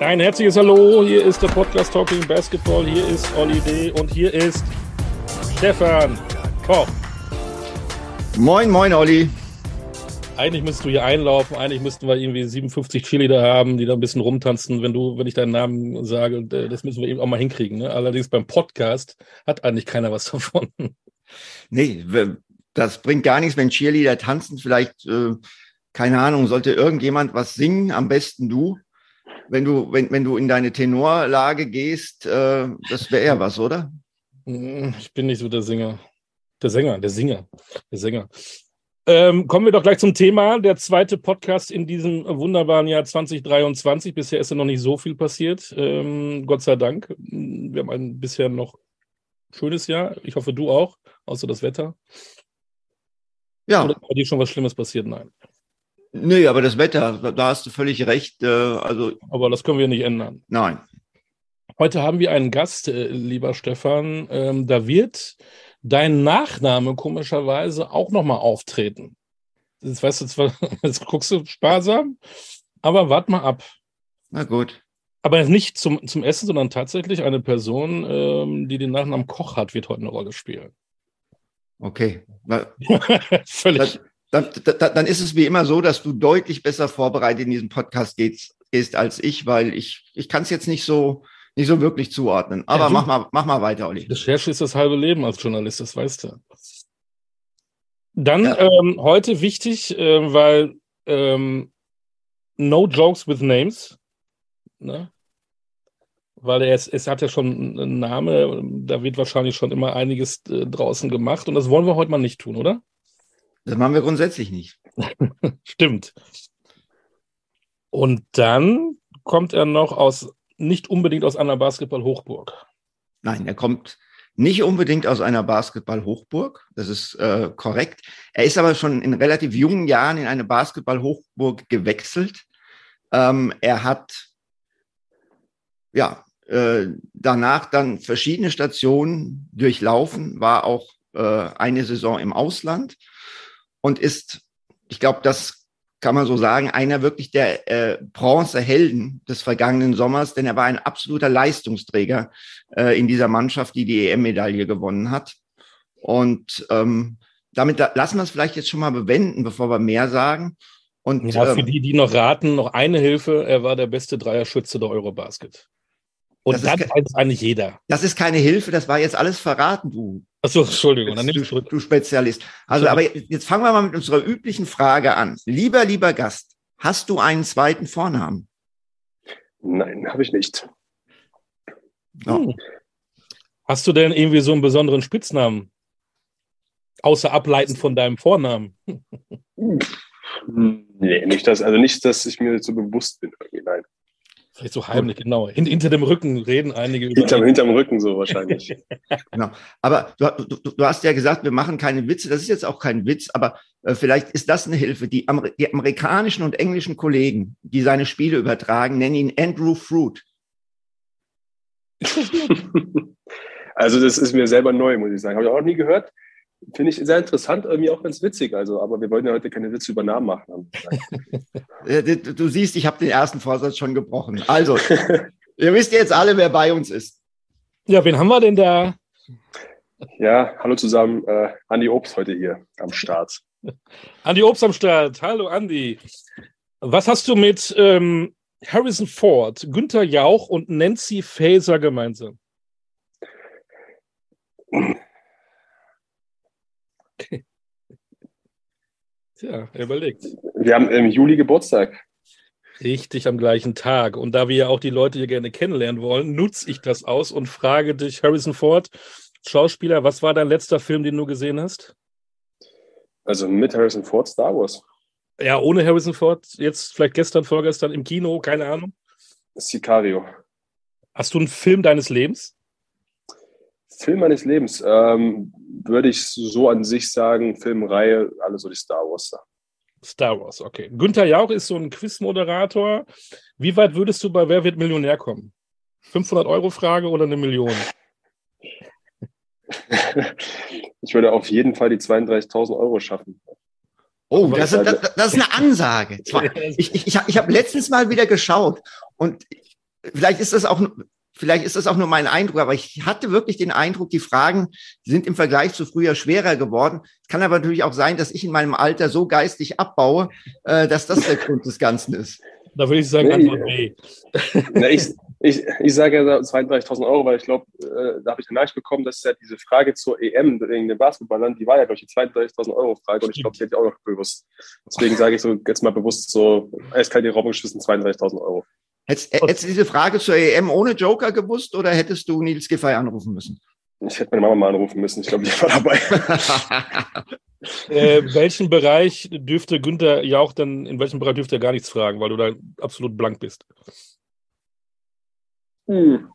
Ein herzliches Hallo, hier ist der Podcast Talking Basketball, hier ist Olli D. und hier ist Stefan Koch. Moin, moin, Olli. Eigentlich müsstest du hier einlaufen, eigentlich müssten wir irgendwie 57 Cheerleader haben, die da ein bisschen rumtanzen, wenn du, wenn ich deinen Namen sage, äh, das müssen wir eben auch mal hinkriegen. Ne? Allerdings beim Podcast hat eigentlich keiner was davon. Nee, das bringt gar nichts, wenn Cheerleader tanzen. Vielleicht, äh, keine Ahnung, sollte irgendjemand was singen, am besten du. Wenn du, wenn, wenn du in deine Tenorlage gehst, äh, das wäre eher was, oder? Hm, ich bin nicht so der Sänger. Der Sänger, der Singer, der Sänger. Ähm, kommen wir doch gleich zum Thema. Der zweite Podcast in diesem wunderbaren Jahr 2023. Bisher ist ja noch nicht so viel passiert. Ähm, Gott sei Dank. Wir haben ein bisher noch schönes Jahr. Ich hoffe, du auch, außer das Wetter. Ja. Oder ist bei dir schon was Schlimmes passiert? Nein. Nee, aber das Wetter, da hast du völlig recht. Äh, also, aber das können wir nicht ändern. Nein. Heute haben wir einen Gast, äh, lieber Stefan. Ähm, da wird dein Nachname komischerweise auch nochmal auftreten. Das weißt du zwar, jetzt guckst du sparsam, aber wart mal ab. Na gut. Aber nicht zum, zum Essen, sondern tatsächlich eine Person, ähm, die den Nachnamen Koch hat, wird heute eine Rolle spielen. Okay. Völlig. Dann, dann, dann, ist es wie immer so, dass du deutlich besser vorbereitet in diesem Podcast gehst, gehst als ich, weil ich, ich kann es jetzt nicht so, nicht so wirklich zuordnen. Aber ja, mach, mal, mach mal weiter, Olli. Recherche ist das halbe Leben als Journalist, das weißt du. Dann ja. ähm, heute wichtig, äh, weil ähm, No Jokes with Names. Ne? Weil er es, es hat ja schon einen Namen, da wird wahrscheinlich schon immer einiges äh, draußen gemacht und das wollen wir heute mal nicht tun, oder? Das machen wir grundsätzlich nicht. Stimmt. Und dann kommt er noch aus, nicht unbedingt aus einer Basketball-Hochburg. Nein, er kommt nicht unbedingt aus einer Basketball-Hochburg. Das ist äh, korrekt. Er ist aber schon in relativ jungen Jahren in eine Basketball-Hochburg gewechselt. Ähm, er hat ja äh, danach dann verschiedene Stationen durchlaufen, war auch äh, eine Saison im Ausland und ist, ich glaube, das kann man so sagen, einer wirklich der äh, Bronzehelden des vergangenen Sommers, denn er war ein absoluter Leistungsträger äh, in dieser Mannschaft, die die EM-Medaille gewonnen hat. Und ähm, damit lassen wir es vielleicht jetzt schon mal bewenden, bevor wir mehr sagen. Und, ja, für ähm, die, die noch raten, noch eine Hilfe. Er war der beste Dreierschütze der Eurobasket. Und das, das weiß eigentlich jeder. Das ist keine Hilfe, das war jetzt alles verraten, du. Achso, Entschuldigung. Dann du, zurück. du Spezialist. Also, aber jetzt fangen wir mal mit unserer üblichen Frage an. Lieber, lieber Gast, hast du einen zweiten Vornamen? Nein, habe ich nicht. Oh. Hast du denn irgendwie so einen besonderen Spitznamen? Außer ableitend von deinem Vornamen. nee, nicht das, also nicht, dass ich mir so bewusst bin. Nein. Vielleicht so heimlich, genau. Hin, hinter dem Rücken reden einige über. Hinterm, hinterm Rücken so wahrscheinlich. genau. Aber du, du, du, hast ja gesagt, wir machen keine Witze. Das ist jetzt auch kein Witz, aber äh, vielleicht ist das eine Hilfe. Die, Amer die amerikanischen und englischen Kollegen, die seine Spiele übertragen, nennen ihn Andrew Fruit. also das ist mir selber neu, muss ich sagen. Habe ich auch noch nie gehört. Finde ich sehr interessant, irgendwie auch ganz witzig. Also, aber wir wollten ja heute keine Witze über Namen machen. du siehst, ich habe den ersten Vorsatz schon gebrochen. Also, ihr wisst jetzt alle, wer bei uns ist. Ja, wen haben wir denn da? Ja, hallo zusammen. Äh, Andi Obst heute hier am Start. Andi Obst am Start. Hallo, Andi. Was hast du mit ähm, Harrison Ford, Günther Jauch und Nancy Faeser gemeinsam? Tja, er überlegt. Wir haben im Juli Geburtstag. Richtig am gleichen Tag. Und da wir ja auch die Leute hier gerne kennenlernen wollen, nutze ich das aus und frage dich, Harrison Ford, Schauspieler, was war dein letzter Film, den du gesehen hast? Also mit Harrison Ford, Star Wars. Ja, ohne Harrison Ford, jetzt vielleicht gestern, vorgestern im Kino, keine Ahnung. Sicario. Hast du einen Film deines Lebens? Film meines Lebens ähm, würde ich so an sich sagen, Filmreihe, alles so die Star Wars da. Star Wars, okay. Günther Jauch ist so ein Quizmoderator. Wie weit würdest du bei Wer wird Millionär kommen? 500 Euro Frage oder eine Million? ich würde auf jeden Fall die 32.000 Euro schaffen. Oh, das, das, das, ist eine Ansage. Ich, ich, ich habe letztens mal wieder geschaut und vielleicht ist das auch, vielleicht ist das auch nur mein Eindruck, aber ich hatte wirklich den Eindruck, die Fragen sind im Vergleich zu früher schwerer geworden. Es kann aber natürlich auch sein, dass ich in meinem Alter so geistig abbaue, äh, dass das der Grund des Ganzen ist. Da würde ich sagen, nee, Antwort B. Na, ich, ich, ich sage ja 32.000 Euro, weil ich glaube, äh, da habe ich eine Nachricht bekommen, dass ja diese Frage zur EM wegen den Basketballern, die war ja, glaube ich, die 32.000 Euro Frage und ich glaube, die hätte ich auch noch bewusst. Deswegen sage ich so jetzt mal bewusst so, eiskalt in den Raum geschmissen, 32.000 Euro. Hättest, hättest du diese Frage zur EM ohne Joker gewusst oder hättest du Nils Giffey anrufen müssen? Ich hätte meine Mama mal anrufen müssen. Ich glaube, die war dabei. äh, welchen Bereich dürfte Günther Jauch denn, in welchem Bereich dürfte er gar nichts fragen, weil du da absolut blank bist? Hm.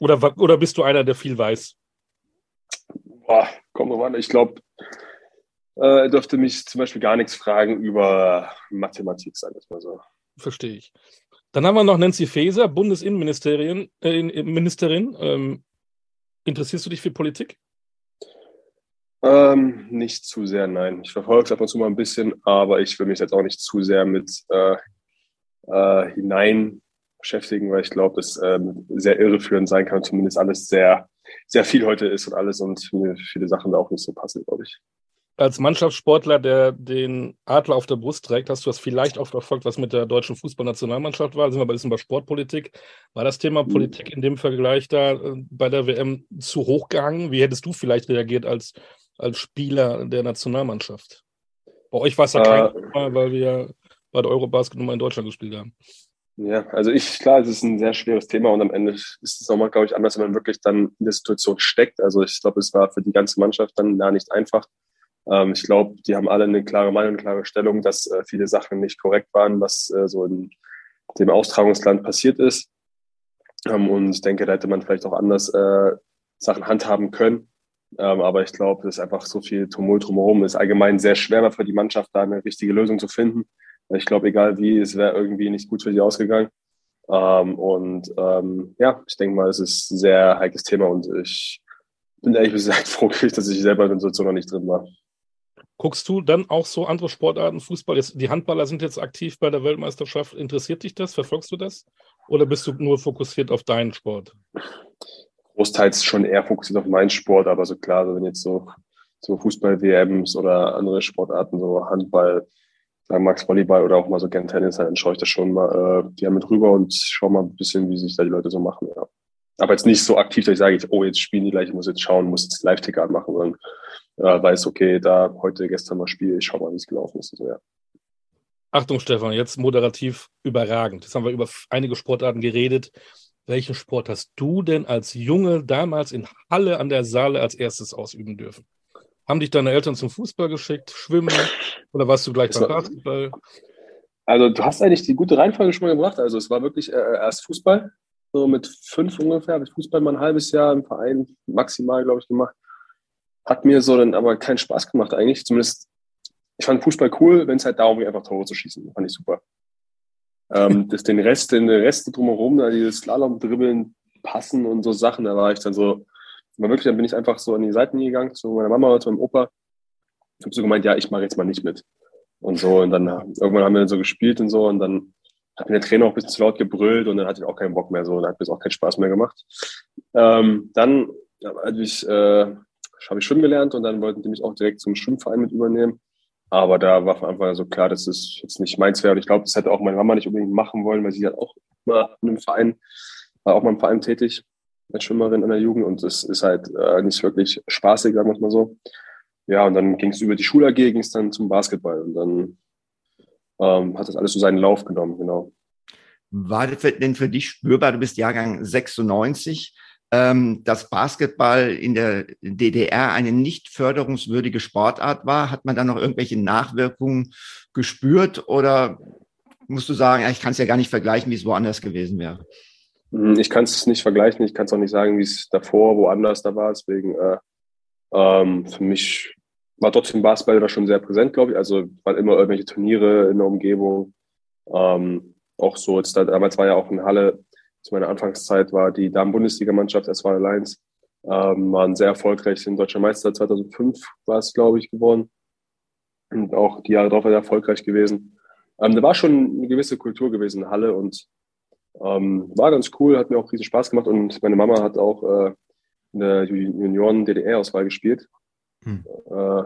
Oder, oder bist du einer, der viel weiß? Boah, komm mal an. Ich glaube, äh, er dürfte mich zum Beispiel gar nichts fragen über Mathematik, sagen wir mal so. Verstehe ich. Dann haben wir noch Nancy Faeser, Bundesinnenministerin. Äh, Ministerin. Ähm, interessierst du dich für Politik? Ähm, nicht zu sehr, nein. Ich verfolge es ab und zu mal ein bisschen, aber ich will mich jetzt auch nicht zu sehr mit äh, äh, hinein beschäftigen, weil ich glaube, dass ähm, sehr irreführend sein kann, zumindest alles sehr, sehr viel heute ist und alles und viele Sachen da auch nicht so passen, glaube ich als Mannschaftssportler, der den Adler auf der Brust trägt, hast du das vielleicht auch verfolgt, was mit der deutschen Fußballnationalmannschaft war. Da sind wir ein bisschen bei Sportpolitik. War das Thema mhm. Politik in dem Vergleich da äh, bei der WM zu hoch gehangen? Wie hättest du vielleicht reagiert als, als Spieler der Nationalmannschaft? Bei euch war es ja kein äh, Thema, weil wir bei der Eurobasket nur mal in Deutschland gespielt haben. Ja, also ich, klar, es ist ein sehr schweres Thema und am Ende ist es nochmal, glaube ich, anders, wenn man wirklich dann in der Situation steckt. Also ich glaube, es war für die ganze Mannschaft dann da nicht einfach. Ähm, ich glaube, die haben alle eine klare Meinung, eine klare Stellung, dass äh, viele Sachen nicht korrekt waren, was äh, so in dem Austragungsland passiert ist. Ähm, und ich denke, da hätte man vielleicht auch anders äh, Sachen handhaben können. Ähm, aber ich glaube, es ist einfach so viel Tumult drumherum. Es ist allgemein sehr schwer für die Mannschaft, da eine richtige Lösung zu finden. Ich glaube, egal wie, es wäre irgendwie nicht gut für sie ausgegangen. Ähm, und ähm, ja, ich denke mal, es ist ein sehr heikles Thema und ich bin ehrlich gesagt froh, dass ich selber in der Situation noch nicht drin war. Guckst du dann auch so andere Sportarten, Fußball? Jetzt, die Handballer sind jetzt aktiv bei der Weltmeisterschaft. Interessiert dich das? Verfolgst du das? Oder bist du nur fokussiert auf deinen Sport? Großteils schon eher fokussiert auf meinen Sport, aber so klar, wenn jetzt so, so Fußball-WMs oder andere Sportarten, so Handball, sagen Max Volleyball oder auch mal so gern Tennis, dann schaue ich das schon mal äh, gerne mit rüber und schaue mal ein bisschen, wie sich da die Leute so machen. Ja. Aber jetzt nicht so aktiv, dass ich sage, oh, jetzt spielen die gleich, ich muss jetzt schauen, muss jetzt Live-Ticker machen, sondern äh, weiß, okay, da heute, gestern mal Spiel, ich schau mal, wie es gelaufen ist. So, ja. Achtung, Stefan, jetzt moderativ überragend. Jetzt haben wir über einige Sportarten geredet. Welchen Sport hast du denn als Junge damals in Halle an der Saale als erstes ausüben dürfen? Haben dich deine Eltern zum Fußball geschickt, Schwimmen oder warst du gleich beim Basketball? Also du hast eigentlich die gute Reihenfolge schon mal gebracht. Also es war wirklich äh, erst Fußball. So mit fünf ungefähr habe ich Fußball mal ein halbes Jahr im Verein maximal, glaube ich, gemacht. Hat mir so dann aber keinen Spaß gemacht eigentlich. Zumindest, ich fand Fußball cool, wenn es halt darum ging, einfach Tore zu schießen. Fand ich super. Ähm, das, den Rest, den Rest drumherum, da dieses Slalom, Dribbeln, Passen und so Sachen, da war ich dann so, aber wirklich, dann bin ich einfach so an die Seiten gegangen, zu meiner Mama oder zu meinem Opa. Ich habe so gemeint, ja, ich mache jetzt mal nicht mit. Und so, und dann irgendwann haben wir dann so gespielt und so, und dann hat mir der Trainer auch ein bisschen zu laut gebrüllt und dann hatte ich auch keinen Bock mehr so, dann hat mir das auch keinen Spaß mehr gemacht. Ähm, dann habe ich äh, habe ich schwimmen gelernt und dann wollten die mich auch direkt zum Schwimmverein mit übernehmen. Aber da war von Anfang an so klar, dass es jetzt nicht meins wäre. Und ich glaube, das hätte auch meine Mama nicht unbedingt machen wollen, weil sie hat auch mal in einem Verein, war auch mal im Verein tätig, als Schwimmerin in der Jugend. Und es ist halt äh, nicht wirklich spaßig, sagen wir es mal so. Ja, und dann ging es über die Schule AG, ging es dann zum Basketball. Und dann ähm, hat das alles so seinen Lauf genommen, genau. War denn für dich spürbar, du bist Jahrgang 96, ähm, dass Basketball in der DDR eine nicht förderungswürdige Sportart war? Hat man da noch irgendwelche Nachwirkungen gespürt oder musst du sagen, ich kann es ja gar nicht vergleichen, wie es woanders gewesen wäre? Hm, ich kann es nicht vergleichen, ich kann es auch nicht sagen, wie es davor woanders da war. Deswegen äh, ähm, für mich war trotzdem Basketball da schon sehr präsent, glaube ich. Also waren immer irgendwelche Turniere in der Umgebung. Ähm, auch so, jetzt da, damals war ja auch in Halle zu meiner Anfangszeit war die Damen-Bundesligamannschaft SV Alliance, ähm, waren sehr erfolgreich, sind deutscher Meister 2005 war es, glaube ich, geworden. Und auch die Jahre darauf war er erfolgreich gewesen. Ähm, da war schon eine gewisse Kultur gewesen in Halle und Ähm, war ganz cool, hat mir auch riesen Spaß gemacht und meine Mama hat auch äh, in der Junioren-DDR-Auswahl gespielt. Hm. Äh,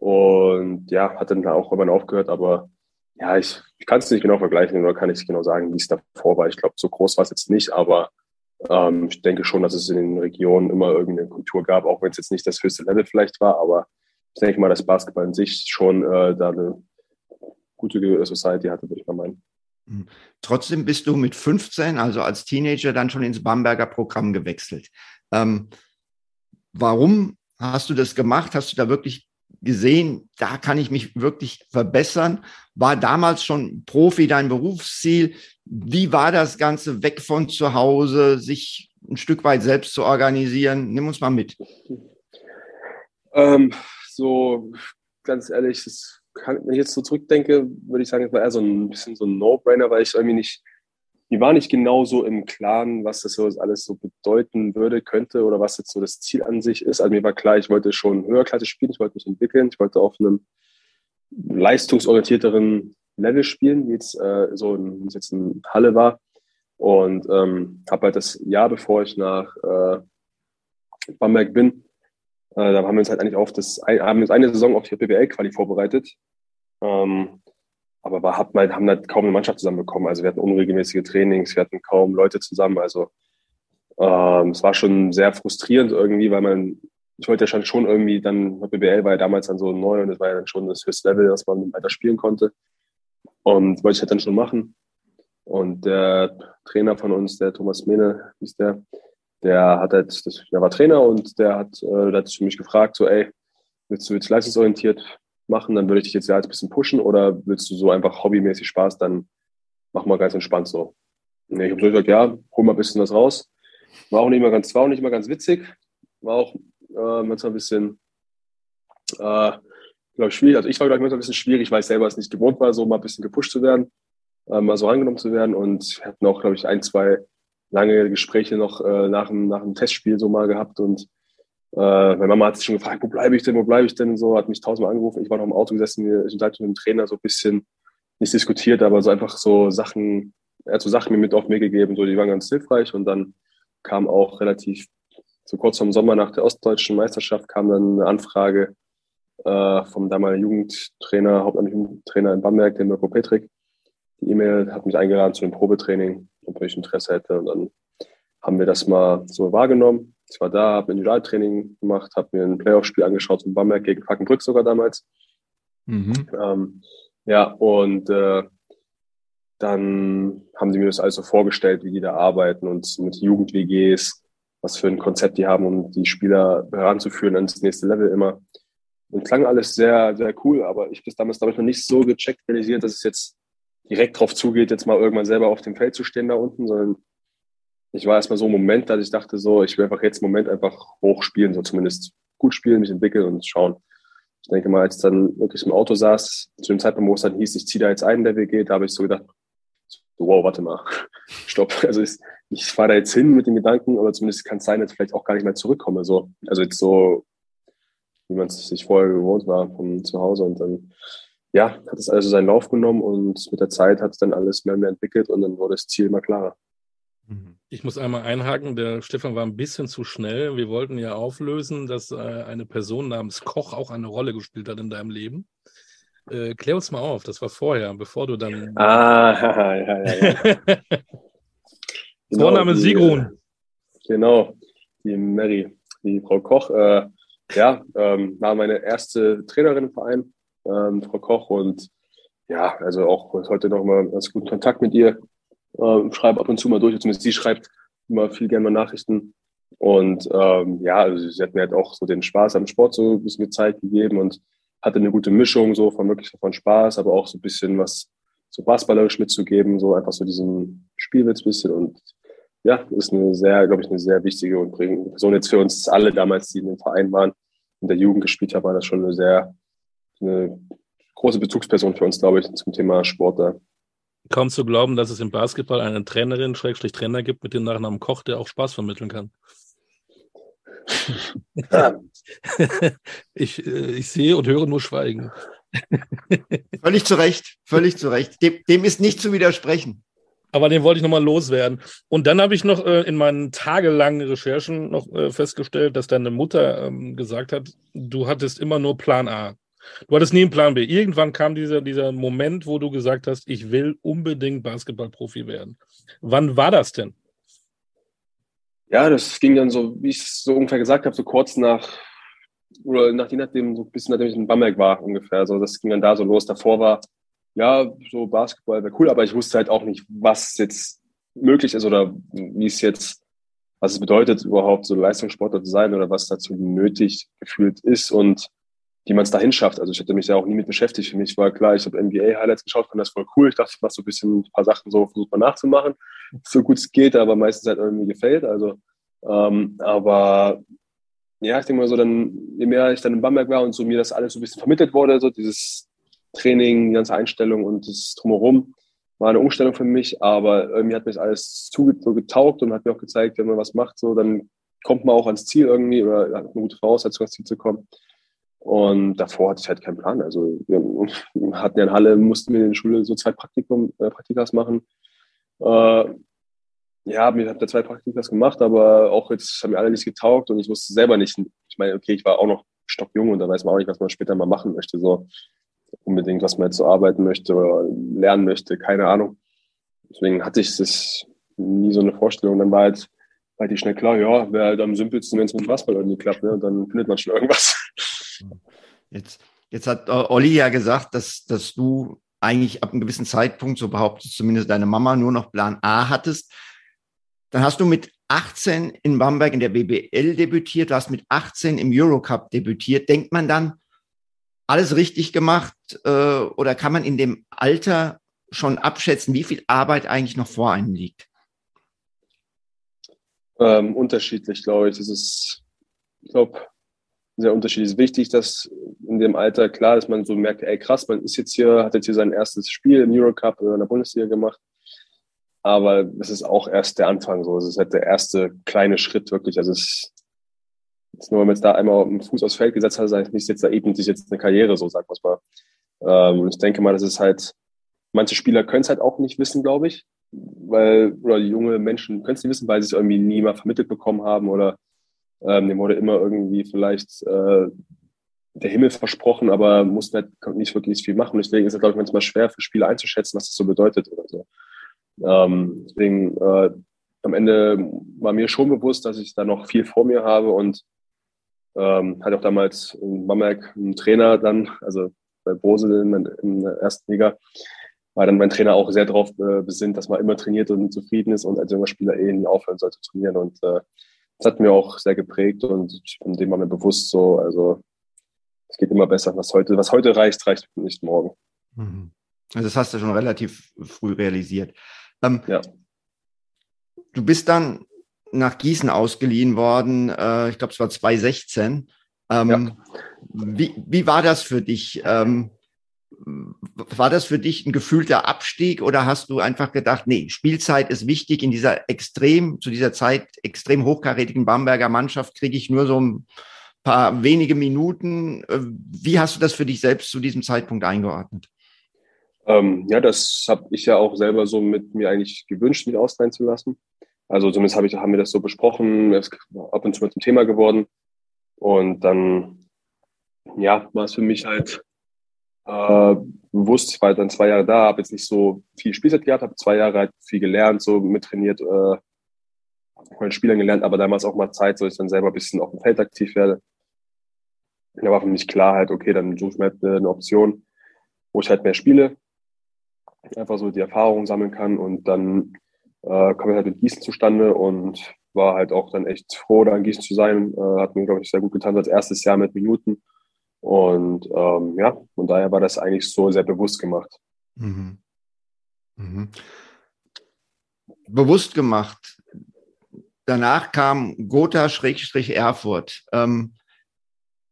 und ja, hat dann auch irgendwann aufgehört, aber ja, ich, ich kann es nicht genau vergleichen oder kann ich genau sagen, wie es davor war. Ich glaube, so groß war es jetzt nicht, aber ähm, ich denke schon, dass es in den Regionen immer irgendeine Kultur gab, auch wenn es jetzt nicht das höchste Level vielleicht war, aber ich denke mal, dass Basketball in sich schon äh, da eine gute Society hatte, würde ich mal meinen. Hm. Trotzdem bist du mit 15, also als Teenager, dann schon ins Bamberger Programm gewechselt. Ähm, warum hast du das gemacht? Hast du da wirklich gesehen, da kann ich mich wirklich verbessern? War damals schon Profi dein Berufsziel? Wie war das Ganze weg von zu Hause, sich ein Stück weit selbst zu organisieren? Nimm uns mal mit. Ähm, so ganz ehrlich, das kann, wenn ich jetzt so zurückdenke, würde ich sagen, es war eher so ein bisschen so ein No-Brainer, weil ich irgendwie nicht, mir war nicht genau so im Klaren, was das alles so bedeuten würde, könnte oder was jetzt so das Ziel an sich ist. Also mir war klar, ich wollte schon höherklassig spielen, ich wollte mich entwickeln, ich wollte auf einem leistungsorientierteren Level spielen, wie jetzt äh, so in, jetzt in Halle war. Und ähm, habe halt das Jahr, bevor ich nach äh, Bamberg bin, äh, da haben wir uns halt eigentlich auf das, haben uns eine Saison auf die BBL-Quali vorbereitet. Ähm, aber war, hat mal, haben halt kaum eine Mannschaft zusammenbekommen. Also wir hatten unregelmäßige Trainings, wir hatten kaum Leute zusammen. Also ähm, es war schon sehr frustrierend irgendwie, weil man, ich wollte ja schon irgendwie dann, BBL war ja damals dann so neu und es war ja dann schon das höchste Level, dass man weiter spielen konnte. Und wollte ich halt dann schon machen. Und der Trainer von uns, der Thomas Mene, hieß der, der hat halt, das, der war Trainer und der hat, äh, der hat mich gefragt, so, ey, willst du jetzt leistungsorientiert machen, dann würde ich dich jetzt ja ein bisschen pushen oder willst du so einfach hobbymäßig Spaß, dann mach mal ganz entspannt so. Und ich habe so gesagt, ja, hol mal ein bisschen was raus. War auch nicht mal ganz, war auch nicht mal ganz witzig, war auch äh, manchmal ein bisschen, äh, glaube ich, schwierig. Also ich war, glaube ich, manchmal ein bisschen schwierig, weil ich selber es nicht gewohnt war, so mal ein bisschen gepusht zu werden, äh, mal so angenommen zu werden und hatten auch, glaube ich, ein, zwei lange Gespräche noch äh, nach, dem, nach dem Testspiel so mal gehabt und äh, meine Mama hat sich schon gefragt, wo bleibe ich denn, wo bleibe ich denn so, hat mich tausendmal angerufen. Ich war noch im Auto gesessen, sind halt mit dem Trainer so ein bisschen nicht diskutiert, aber so einfach so Sachen, er hat so Sachen mir mit auf mir gegeben, so die waren ganz hilfreich und dann kam auch relativ so kurz vom Sommer nach der ostdeutschen Meisterschaft kam dann eine Anfrage äh, vom damaligen Jugendtrainer, hauptamtlichen Trainer in Bamberg, dem Mirko Petrik. Die E-Mail hat mich eingeladen zu einem Probetraining ob ich Interesse hätte. Und dann haben wir das mal so wahrgenommen. Ich war da, habe ein Individualtraining gemacht, habe mir ein Playoff-Spiel angeschaut von Bamberg gegen Fackenbrück sogar damals. Mhm. Ähm, ja, und äh, dann haben sie mir das also vorgestellt, wie die da arbeiten und mit Jugend-WGs, was für ein Konzept die haben, um die Spieler heranzuführen ans nächste Level immer. Und klang alles sehr, sehr cool, aber ich bis damals, glaube ich, noch nicht so gecheckt, realisiert, dass es jetzt direkt drauf zugeht, jetzt mal irgendwann selber auf dem Feld zu stehen da unten, sondern ich war erstmal so ein Moment, dass ich dachte so, ich will einfach jetzt im Moment einfach hoch spielen, so zumindest gut spielen, mich entwickeln und schauen. Ich denke mal, als ich dann wirklich im Auto saß, zu dem Zeitpunkt, wo es dann hieß, ich ziehe da jetzt einen, der WG, da habe ich so gedacht, wow, warte mal, stopp. Also ich, ich fahre da jetzt hin mit den Gedanken, aber zumindest kann es sein, dass ich vielleicht auch gar nicht mehr zurückkomme. So. Also jetzt so, wie man es sich vorher gewohnt war von zu Hause und dann ja, hat es also seinen Lauf genommen und mit der Zeit hat es dann alles mehr und mehr entwickelt und dann wurde das Ziel immer klarer. Mhm. Ich muss einmal einhaken, der Stefan war ein bisschen zu schnell. Wir wollten ja auflösen, dass äh, eine Person namens Koch auch eine Rolle gespielt hat in deinem Leben. Äh, klär uns mal auf, das war vorher, bevor du dann. Ah, ja, ja, ja. genau, Vorname die, Sigrun. Genau, die Mary, die Frau Koch. Äh, ja, ähm, war meine erste Trainerin im Verein ähm, Frau Koch. Und ja, also auch heute noch mal ganz guten Kontakt mit ihr. Ähm, schreibe ab und zu mal durch, zumindest sie schreibt immer viel gerne mal Nachrichten. Und ähm, ja, also sie hat mir halt auch so den Spaß am Sport so ein bisschen gezeigt gegeben und hatte eine gute Mischung so von wirklich von Spaß, aber auch so ein bisschen was so basketballerisch mitzugeben, so einfach so diesen Spielwitz bisschen und ja, ist eine sehr, glaube ich, eine sehr wichtige und prägende Person jetzt für uns alle damals, die in dem Verein waren, in der Jugend gespielt haben, war das schon eine sehr eine große Bezugsperson für uns, glaube ich, zum Thema Sport da. Kaum zu glauben, dass es im Basketball eine Trainerin, Schrägstrich Trainer gibt mit dem Nachnamen Koch, der auch Spaß vermitteln kann. Ja. ich, äh, ich sehe und höre nur Schweigen. völlig zu Recht, völlig zu Recht. Dem, dem ist nicht zu widersprechen. Aber den wollte ich nochmal loswerden. Und dann habe ich noch äh, in meinen tagelangen Recherchen noch äh, festgestellt, dass deine Mutter ähm, gesagt hat, du hattest immer nur Plan A. Du hattest nie einen Plan B. Irgendwann kam dieser, dieser Moment, wo du gesagt hast, ich will unbedingt Basketballprofi werden. Wann war das denn? Ja, das ging dann so, wie ich es so ungefähr gesagt habe, so kurz nach, oder nach, je nachdem, so ein bisschen nachdem ich in Bamberg war ungefähr. So, das ging dann da so los. Davor war, ja, so Basketball wäre cool, aber ich wusste halt auch nicht, was jetzt möglich ist oder wie es jetzt, was es bedeutet, überhaupt so Leistungssportler zu sein oder was dazu nötig gefühlt ist und wie man es dahin schafft. Also ich hatte mich ja auch nie mit beschäftigt. Für mich war klar, ich habe NBA-Highlights geschaut, fand das voll cool. Ich dachte, ich mache so ein bisschen ein paar Sachen so, versucht mal nachzumachen, so gut es geht, aber meistens halt irgendwie gefällt. Also, ähm, aber ja, ich denke mal so, dann, je mehr ich dann in Bamberg war und so mir das alles so ein bisschen vermittelt wurde, so dieses Training, die ganze Einstellung und das Drumherum, war eine Umstellung für mich, aber irgendwie hat mir das alles so getaugt und hat mir auch gezeigt, wenn man was macht, so, dann kommt man auch ans Ziel irgendwie oder hat eine gute Voraussetzung, ans Ziel zu kommen. Und davor hatte ich halt keinen Plan. Also wir hatten ja in Halle, mussten wir in der Schule so zwei Praktikum, äh, Praktikas machen. Äh, ja, ich habe da zwei Praktikas gemacht, aber auch jetzt haben mir alle nicht getaugt und ich wusste selber nicht. Ich meine, okay, ich war auch noch stockjung und da weiß man auch nicht, was man später mal machen möchte. So unbedingt, was man jetzt so arbeiten möchte oder lernen möchte, keine Ahnung. Deswegen hatte ich das nie so eine Vorstellung. Dann war halt relativ schnell klar, ja, wäre halt am simpelsten, wenn es mit Basketball irgendwie klappt, ne? Und dann findet man schon irgendwas. Jetzt, jetzt hat äh, Olli ja gesagt, dass, dass du eigentlich ab einem gewissen Zeitpunkt, so behauptet zumindest deine Mama, nur noch Plan A hattest. Dann hast du mit 18 in Bamberg in der BBL debütiert, du hast mit 18 im Eurocup debütiert. Denkt man dann, alles richtig gemacht äh, oder kann man in dem Alter schon abschätzen, wie viel Arbeit eigentlich noch vor einem liegt? Ähm, unterschiedlich, glaube ich. Das ist, ich glaube, sehr unterschiedlich. Es ist wichtig, dass in dem Alter klar ist, man so merkt, ey krass, man ist jetzt hier, hat jetzt hier sein erstes Spiel im Eurocup oder in der Bundesliga gemacht. Aber es ist auch erst der Anfang so. Es ist halt der erste kleine Schritt wirklich. Also es ist nur, wenn man jetzt da einmal einen Fuß aufs Feld gesetzt hat, heißt nicht jetzt da eben sich jetzt eine Karriere, so sagt man mal. Ähm, und ich denke mal, das ist halt, manche Spieler können es halt auch nicht wissen, glaube ich. Weil, oder junge Menschen können es nicht wissen, weil sie es irgendwie nie mal vermittelt bekommen haben oder ähm, dem wurde immer irgendwie vielleicht äh, der Himmel versprochen, aber mussten halt nicht wirklich viel machen. Deswegen ist es, glaube ich, manchmal schwer für Spieler einzuschätzen, was das so bedeutet oder so. Ähm, deswegen äh, am Ende war mir schon bewusst, dass ich da noch viel vor mir habe und ähm, hatte auch damals in Bamberg einen Trainer dann, also bei Bose in, in der ersten Liga, war dann mein Trainer auch sehr darauf äh, besinnt, dass man immer trainiert und zufrieden ist und als junger Spieler eh nie aufhören sollte zu trainieren. Und äh, das hat mir auch sehr geprägt und von dem war mir bewusst so, also es geht immer besser. Was heute, was heute reicht, reicht nicht morgen. Mhm. Also das hast du schon relativ früh realisiert. Ähm, ja. Du bist dann nach Gießen ausgeliehen worden, äh, ich glaube es war 2016. Ähm, ja. wie, wie war das für dich? Ähm, war das für dich ein gefühlter Abstieg oder hast du einfach gedacht, nee, Spielzeit ist wichtig in dieser extrem, zu dieser Zeit extrem hochkarätigen Bamberger Mannschaft kriege ich nur so ein paar wenige Minuten. Äh, wie hast du das für dich selbst zu diesem Zeitpunkt eingeordnet? Ähm, ja, das habe ich ja auch selber so mit mir eigentlich gewünscht, mich ausleihen zu lassen. Also zumindest hab ich, haben wir das so besprochen, es ist ab und zu mal zum Thema geworden. Und dann, ja, war es für mich halt äh, bewusst, ich war dann zwei Jahre da, habe jetzt nicht so viel Spielzeit gehabt, habe zwei Jahre halt viel gelernt, so mittrainiert, äh, von den Spielern gelernt, aber damals auch mal Zeit, so ich dann selber ein bisschen auf dem Feld aktiv werde. Da war für mich klar halt, okay, dann suche ich mir halt eine Option, wo ich halt mehr spiele, einfach so die Erfahrung sammeln kann und dann äh, kam ich halt mit Gießen zustande und war halt auch dann echt froh, da in Gießen zu sein. Äh, hat mir, glaube ich, sehr gut getan, als erstes Jahr mit Minuten. Und ähm, ja, von daher war das eigentlich so sehr bewusst gemacht. Mhm. Mhm. Bewusst gemacht. Danach kam Gotha-Erfurt. Ähm,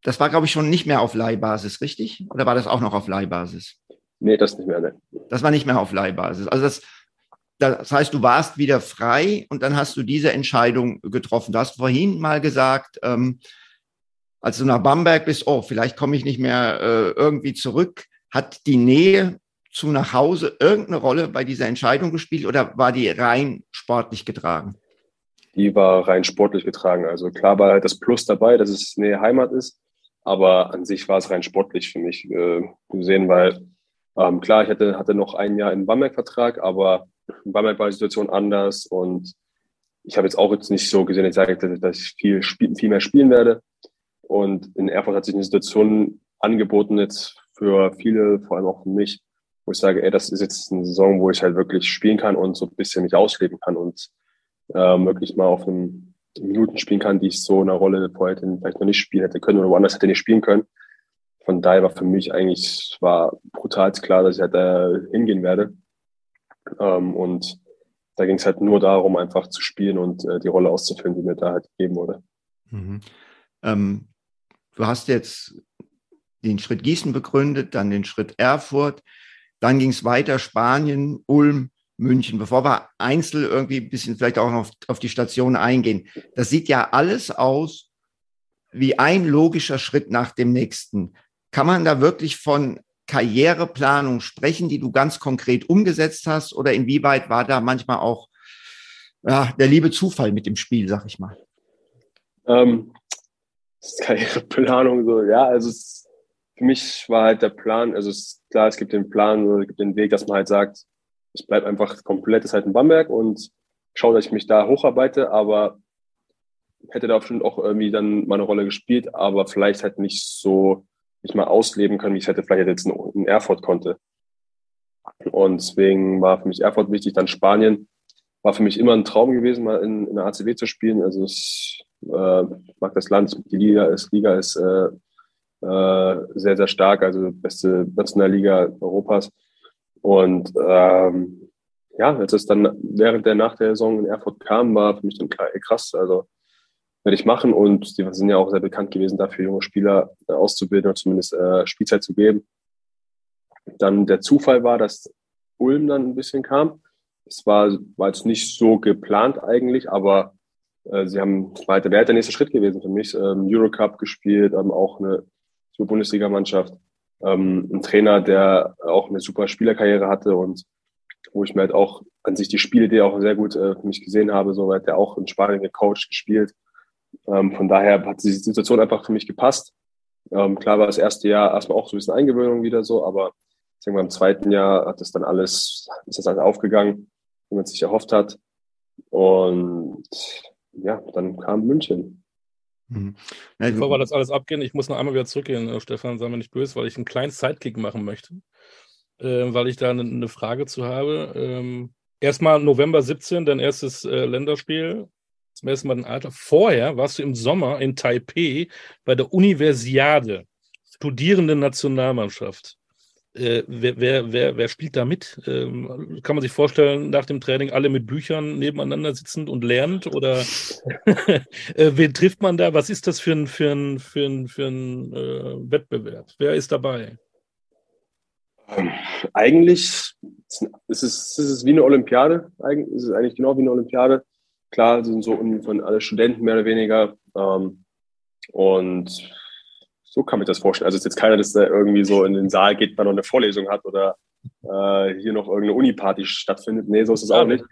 das war, glaube ich, schon nicht mehr auf Leihbasis, richtig? Oder war das auch noch auf Leihbasis? Nee, das nicht mehr. Ne. Das war nicht mehr auf Leihbasis. Also das, das heißt, du warst wieder frei und dann hast du diese Entscheidung getroffen. Du hast vorhin mal gesagt, ähm, als du nach Bamberg bist, oh, vielleicht komme ich nicht mehr äh, irgendwie zurück, hat die Nähe zu nach Hause irgendeine Rolle bei dieser Entscheidung gespielt oder war die rein sportlich getragen? Die war rein sportlich getragen. Also klar war halt das Plus dabei, dass es Nähe Heimat ist, aber an sich war es rein sportlich für mich äh, gesehen, weil ähm, klar, ich hatte, hatte noch ein Jahr in Bamberg-Vertrag, aber in Bamberg war die Situation anders und ich habe jetzt auch jetzt nicht so gesehen, ich sage, dass ich viel, viel mehr spielen werde. Und in Erfurt hat sich eine Situation angeboten jetzt für viele, vor allem auch für mich, wo ich sage, ey, das ist jetzt eine Saison, wo ich halt wirklich spielen kann und so ein bisschen mich ausleben kann und äh, wirklich mal auf einen Minuten spielen kann, die ich so in einer Rolle vorher vielleicht noch nicht spielen hätte können oder woanders hätte nicht spielen können. Von daher war für mich eigentlich war brutal klar, dass ich halt da hingehen werde. Ähm, und da ging es halt nur darum, einfach zu spielen und äh, die Rolle auszufüllen, die mir da halt gegeben wurde. Mhm. Ähm, du hast jetzt den Schritt Gießen begründet, dann den Schritt Erfurt, dann ging es weiter Spanien, Ulm, München. Bevor wir einzeln irgendwie ein bisschen vielleicht auch noch auf, auf die Station eingehen, das sieht ja alles aus wie ein logischer Schritt nach dem nächsten. Kann man da wirklich von Karriereplanung sprechen, die du ganz konkret umgesetzt hast? Oder inwieweit war da manchmal auch ja, der liebe Zufall mit dem Spiel, sag ich mal? Ähm, Karriereplanung, so, ja, also es, für mich war halt der Plan, also es ist klar, es gibt den Plan oder es gibt den Weg, dass man halt sagt, ich bleibe einfach komplett ist halt in Bamberg und schaue, dass ich mich da hocharbeite, aber hätte da bestimmt auch irgendwie dann meine Rolle gespielt, aber vielleicht halt nicht so nicht mal ausleben können, wie ich es hätte vielleicht jetzt in Erfurt konnte. Und deswegen war für mich Erfurt wichtig, dann Spanien. War für mich immer ein Traum gewesen, mal in, in der ACW zu spielen. Also ich äh, mag das Land, die Liga ist, Liga ist äh, äh, sehr, sehr stark, also beste Nationalliga Europas. Und ähm, ja, als es dann während der nach der Saison in Erfurt kam, war für mich dann krass. Also werde ich machen und die sind ja auch sehr bekannt gewesen dafür, junge Spieler äh, auszubilden oder zumindest äh, Spielzeit zu geben. Dann der Zufall war, dass Ulm dann ein bisschen kam. Es war, war jetzt nicht so geplant eigentlich, aber äh, sie haben, halt, wäre halt der nächste Schritt gewesen für mich. Ähm, Eurocup gespielt, ähm, auch eine super Bundesligamannschaft, ähm, ein Trainer, der auch eine super Spielerkarriere hatte und wo ich mir halt auch an sich die Spielidee auch sehr gut äh, für mich gesehen habe, so hat er auch in Spanien gecoacht, gespielt ähm, von daher hat die Situation einfach für mich gepasst. Ähm, klar war das erste Jahr erstmal auch so ein bisschen Eingewöhnung wieder so, aber ich denke mal, im zweiten Jahr hat das dann alles, ist das alles aufgegangen, wie man sich erhofft hat. Und ja, dann kam München. Mhm. Bevor wir das alles abgehen, ich muss noch einmal wieder zurückgehen, äh, Stefan, sei mir nicht böse, weil ich einen kleinen Sidekick machen möchte, äh, weil ich da eine, eine Frage zu habe. Ähm, erstmal November 17, dein erstes äh, Länderspiel zum ersten Mal ein Alter. Vorher warst du im Sommer in Taipei bei der Universiade, Studierende Nationalmannschaft. Äh, wer, wer, wer, wer spielt da mit? Ähm, kann man sich vorstellen, nach dem Training alle mit Büchern nebeneinander sitzend und lernend? Oder äh, wen trifft man da? Was ist das für ein, für ein, für ein, für ein äh, Wettbewerb? Wer ist dabei? Ähm, eigentlich ist es, ist es wie eine Olympiade. Eigentlich ist es eigentlich genau wie eine Olympiade. Klar, sind so von alle Studenten mehr oder weniger. Ähm, und so kann man das vorstellen. Also es ist jetzt keiner, dass da irgendwie so in den Saal geht, man noch eine Vorlesung hat oder äh, hier noch irgendeine Uni-Party stattfindet. Nee, so ist es auch nicht.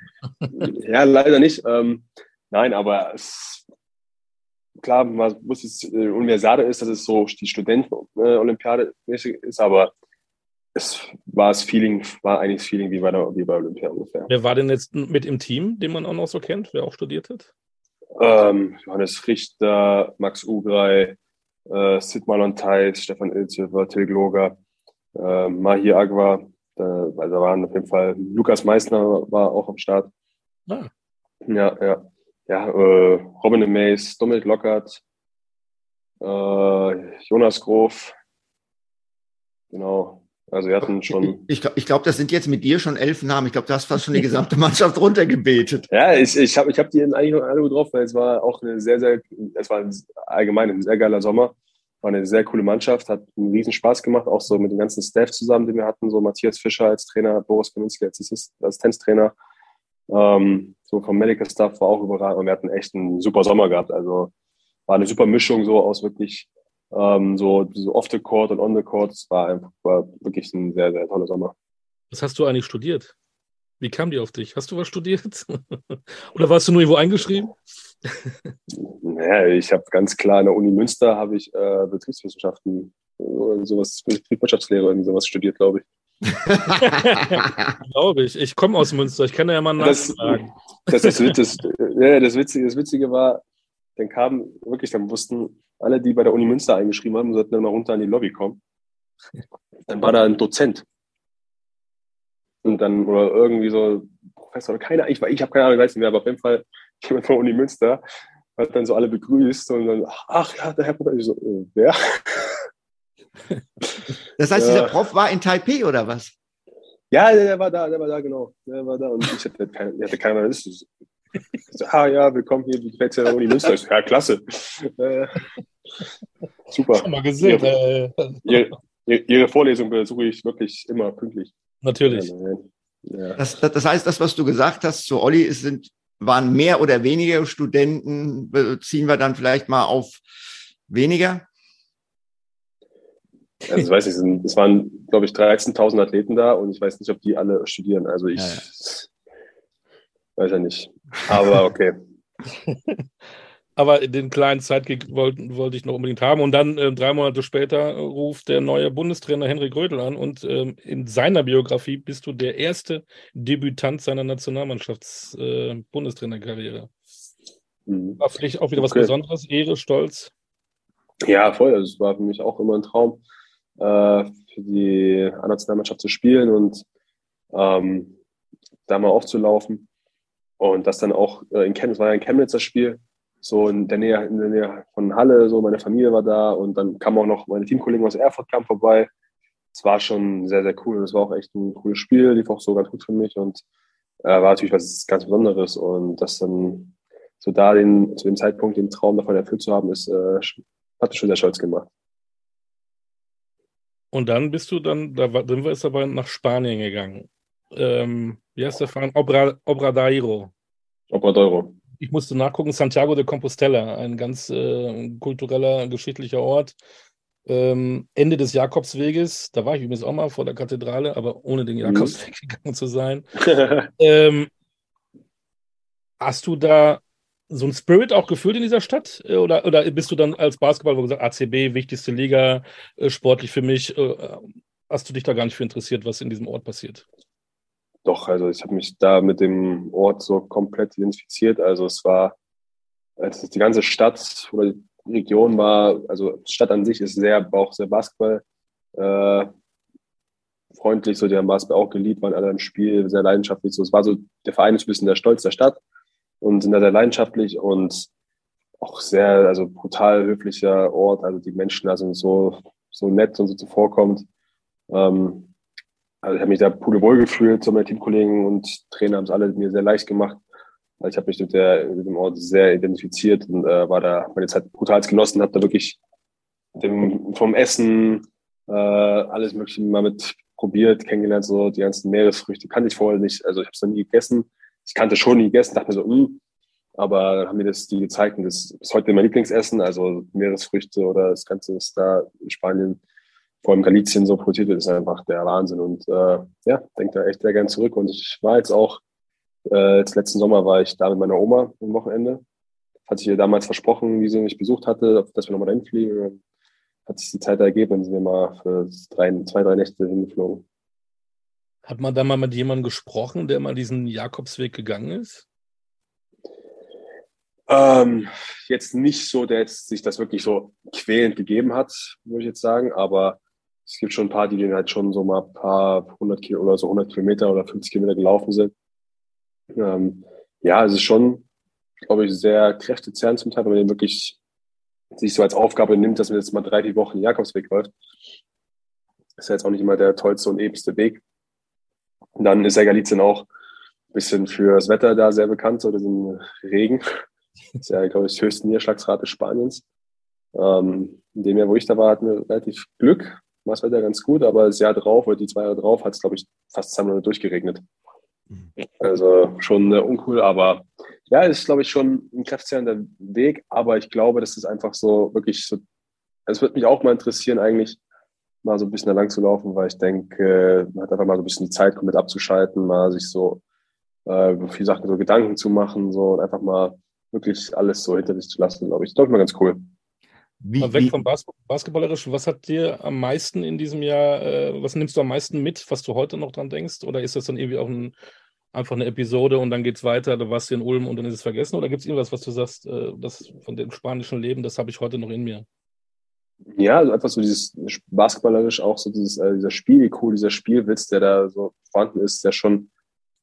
ja, leider nicht. Ähm, nein, aber es, klar, man muss jetzt äh, Universiade ist, dass es so die Studenten-Olympiade mäßig ist, aber es war das Feeling, war eigentlich das Feeling wie bei, der, wie bei Olympia ungefähr. Wer war denn jetzt mit im Team, den man auch noch so kennt, wer auch studiert hat? Ähm, Johannes Richter, Max Ugrei, äh, Sid Malon Theis, Stefan Ilzhöfer, Till Gloger, äh, Mahir Agwa, äh, also da waren auf jeden Fall, Lukas Meissner war auch am Start. Ah. Ja, ja. Ja, äh, Robin Mays, Dominik Lockert, äh, Jonas Grof, genau, also wir hatten schon. Ich, ich glaube, das sind jetzt mit dir schon elf Namen. Ich glaube, du hast fast schon die gesamte Mannschaft runtergebetet. Ja, ich, ich habe ich hab die eigentlich noch alle drauf, weil es war auch eine sehr, sehr, es war ein, allgemein ein sehr geiler Sommer. War eine sehr coole Mannschaft, hat einen riesen Spaß gemacht, auch so mit dem ganzen Staff zusammen, den wir hatten, so Matthias Fischer als Trainer, Boris Kaminski als Assistenztrainer. Ähm, so vom Medical Staff war auch überall und wir hatten echt einen super Sommer gehabt. Also war eine super Mischung so aus wirklich ähm, so, so off the court und on the court. Es war einfach war wirklich ein sehr, sehr toller Sommer. Was hast du eigentlich studiert? Wie kam die auf dich? Hast du was studiert? Oder warst du nur irgendwo eingeschrieben? Naja, ich habe ganz klar an der Uni Münster habe ich äh, Betriebswissenschaften, oder sowas, Betriebswirtschaftslehre, irgendwie sowas studiert, glaube ich. glaube ich. Ich komme aus Münster. Ich kann ja mal nachfragen. Das, das, das, das, ja, das, Witzige, das Witzige war, dann kam wirklich, dann wussten alle, die bei der Uni Münster eingeschrieben haben, sollten dann mal runter an die Lobby kommen. Dann war da ein Dozent. Und dann, oder irgendwie so Professor, oder keine ich, ich habe keine Ahnung, ich weiß nicht mehr, aber auf jeden Fall jemand von der Uni Münster hat dann so alle begrüßt und dann, ach ja, der Herr Professor, ich so, äh, wer? Das heißt, ja. dieser Prof war in Taipei oder was? Ja, der, der, war da, der war da, genau. Der war da und ich hatte, keine, ich hatte keine Ahnung, so, ah ja, willkommen hier, der Uni Münster? So, ja, klasse. Äh, super. Schon mal gesehen. Ihre, ihre, ihre, Vorlesung besuche ich wirklich immer pünktlich. Natürlich. Ja. Das, das, heißt, das, was du gesagt hast zu Olli, es sind, waren mehr oder weniger Studenten, ziehen wir dann vielleicht mal auf weniger? Also ich weiß nicht, es waren, glaube ich, 13.000 Athleten da und ich weiß nicht, ob die alle studieren. Also ich ja, ja. Weiß ja nicht. Aber okay. Aber den kleinen Zeitkick wollte, wollte ich noch unbedingt haben. Und dann äh, drei Monate später ruft der neue Bundestrainer Henrik Rödel an und ähm, in seiner Biografie bist du der erste Debütant seiner Nationalmannschafts-Bundestrainerkarriere. Äh, mhm. War für dich auch wieder was okay. Besonderes, Ehre, Stolz? Ja, voll. Also es war für mich auch immer ein Traum äh, für die A-Nationalmannschaft zu spielen und ähm, da mal aufzulaufen. Und das dann auch äh, in Chemnitz, war ja ein Chemnitzer Spiel, so in der Nähe, in der Nähe von Halle, so meine Familie war da und dann kam auch noch meine Teamkollegen aus Erfurt kam vorbei. Es war schon sehr, sehr cool. Es war auch echt ein cooles Spiel, lief auch so ganz gut für mich und äh, war natürlich was ganz Besonderes und das dann so da den, zu dem Zeitpunkt den Traum davon erfüllt zu haben, ist, äh, hat schon sehr stolz gemacht. Und dann bist du dann, da sind wir jetzt aber nach Spanien gegangen. Ähm, wie heißt der Verein? Obra, Obradairo. Obradoiro. Ich musste nachgucken, Santiago de Compostela, ein ganz äh, kultureller, geschichtlicher Ort. Ähm, Ende des Jakobsweges, da war ich übrigens auch mal vor der Kathedrale, aber ohne den mhm. Jakobsweg gegangen zu sein. ähm, hast du da so ein Spirit auch gefühlt in dieser Stadt? Äh, oder, oder bist du dann als Basketballer gesagt, ACB, wichtigste Liga, äh, sportlich für mich? Äh, hast du dich da gar nicht für interessiert, was in diesem Ort passiert? Doch, also ich habe mich da mit dem Ort so komplett identifiziert. Also es war, also die ganze Stadt oder die Region war, also Stadt an sich ist sehr, auch sehr Basketball äh, freundlich, so die haben Basketball auch geliebt, waren alle im Spiel, sehr leidenschaftlich. So, es war so, der Verein ist ein bisschen der Stolz der Stadt und sind da sehr leidenschaftlich und auch sehr, also brutal höflicher Ort. Also die Menschen da sind so, so nett und so zuvorkommend. Ähm, also ich habe mich da pudelwohl gefühlt, so meine Teamkollegen und Trainer haben es alle mir sehr leicht gemacht. Also ich habe mich mit, der, mit dem Ort sehr identifiziert und äh, war da meine Zeit brutal genossen, habe da wirklich dem, vom Essen äh, alles Mögliche mal mit probiert, kennengelernt, so die ganzen Meeresfrüchte kannte ich vorher nicht. Also ich habe es noch nie gegessen ich kannte schon nie gegessen, dachte mir so, mh, hm, aber dann haben mir das die gezeigt und das ist heute mein Lieblingsessen, also Meeresfrüchte oder das Ganze ist da in Spanien, vor allem Galicien so produziert wird, ist einfach der Wahnsinn. Und äh, ja, denke da echt sehr gern zurück. Und ich war jetzt auch, äh, jetzt letzten Sommer war ich da mit meiner Oma am Wochenende, hatte ich ihr damals versprochen, wie sie mich besucht hatte, dass wir nochmal dahin fliegen, hat sich die Zeit ergeben und sind wir mal für drei, zwei, drei Nächte hingeflogen. Hat man da mal mit jemandem gesprochen, der mal diesen Jakobsweg gegangen ist? Ähm, jetzt nicht so, der jetzt sich das wirklich so quälend gegeben hat, würde ich jetzt sagen, aber es gibt schon ein paar, die den halt schon so mal ein paar hundert Kilometer oder so 100 Kilometer oder 50 Kilometer gelaufen sind. Ähm, ja, es ist schon, glaube ich, sehr kräftezehrend zum Teil, wenn man den wirklich sich so als Aufgabe nimmt, dass man jetzt mal drei, vier Wochen den Jakobsweg läuft. Ist ja jetzt auch nicht immer der tollste und ebenste Weg. Und dann ist ja Galizien auch ein bisschen für das Wetter da sehr bekannt, so diesen Regen. Das ist ja, glaube ich, die höchste Niederschlagsrate Spaniens. Ähm, in dem Jahr, wo ich da war, hatten wir relativ Glück. War das Wetter ganz gut, aber das Jahr drauf oder die zwei Jahre drauf hat es, glaube ich, fast zwei Monate durchgeregnet. Mhm. Also schon äh, uncool, aber ja, ist, glaube ich, schon ein kräftezehrender Weg. Aber ich glaube, das ist einfach so wirklich so. Es würde mich auch mal interessieren, eigentlich, mal so ein bisschen da lang zu laufen, weil ich denke, man hat einfach mal so ein bisschen die Zeit, komplett abzuschalten, mal sich so äh, viele Sachen so Gedanken zu machen, so und einfach mal wirklich alles so hinter sich zu lassen, glaube ich. Das glaube ich mal ganz cool. Wie, Weg wie, vom Bas Basketballerischen, was hat dir am meisten in diesem Jahr, äh, was nimmst du am meisten mit, was du heute noch dran denkst? Oder ist das dann irgendwie auch ein, einfach eine Episode und dann geht es weiter, du warst in Ulm und dann ist es vergessen? Oder gibt es irgendwas, was du sagst, äh, das von dem spanischen Leben, das habe ich heute noch in mir? Ja, also einfach so dieses basketballerisch auch so dieses, äh, dieser Spiel, cool, dieser Spielwitz, der da so vorhanden ist, der schon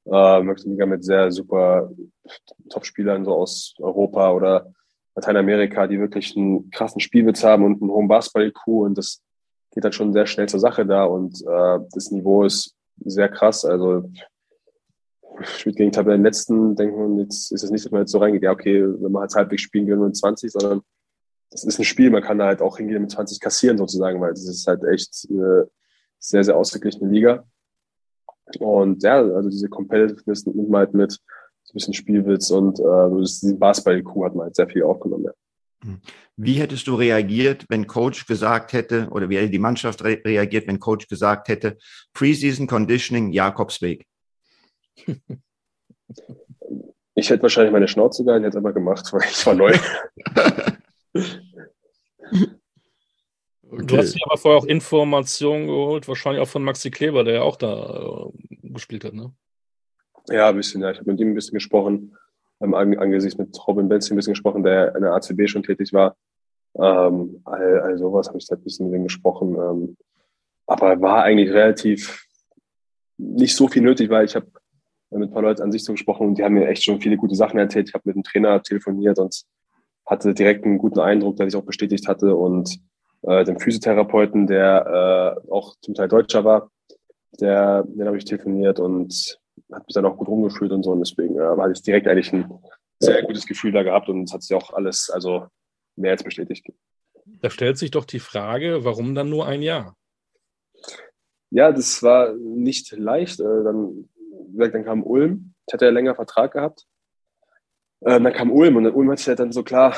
äh, mit sehr super Top-Spielern so aus Europa oder Lateinamerika, die wirklich einen krassen Spielwitz haben und einen hohen Basketball-IQ und das geht dann schon sehr schnell zur Sache da und äh, das Niveau ist sehr krass. Also spielt gegen Tabellenletzten, denken wir, jetzt ist es nicht, dass man jetzt so reingeht, ja, okay, wenn man halt halbwegs spielen will, nur 20, sondern das ist ein Spiel, man kann da halt auch hingehen mit 20 kassieren sozusagen, weil das ist halt echt eine sehr, sehr ausgeglichene Liga. Und ja, also diese Competitiveness nimmt man halt mit, so ein bisschen Spielwitz und äh, diesen Basketball-IQ hat man halt sehr viel aufgenommen, ja. Hm. Wie hättest du reagiert, wenn Coach gesagt hätte, oder wie hätte die Mannschaft re reagiert, wenn Coach gesagt hätte, Preseason Conditioning Jakobsweg? Ich hätte wahrscheinlich meine Schnauze gehalten, hätte aber gemacht, weil ich war neu. Okay. Du hast dir aber vorher auch Informationen geholt, wahrscheinlich auch von Maxi Kleber, der ja auch da äh, gespielt hat, ne? Ja, ein bisschen, ja. Ich habe mit ihm ein bisschen gesprochen, ähm, angesichts mit Robin Benz ein bisschen gesprochen, der in der ACB schon tätig war. Ähm, all, all sowas habe ich da ein bisschen mit ihm gesprochen. Ähm, aber war eigentlich relativ nicht so viel nötig, weil ich habe mit ein paar Leuten an sich so gesprochen und die haben mir echt schon viele gute Sachen erzählt. Ich habe mit dem Trainer telefoniert und hatte direkt einen guten Eindruck, der ich auch bestätigt hatte und äh, dem Physiotherapeuten, der äh, auch zum Teil Deutscher war, der, den habe ich telefoniert und hat mich dann auch gut rumgefühlt und so und deswegen äh, hatte ich direkt eigentlich ein sehr gutes Gefühl da gehabt und es hat sich auch alles also mehr als bestätigt. Da stellt sich doch die Frage, warum dann nur ein Jahr? Ja, das war nicht leicht. Äh, dann, dann kam Ulm. Ich hatte ja länger Vertrag gehabt ähm, dann kam Ulm und Ulm hat sich halt dann so klar,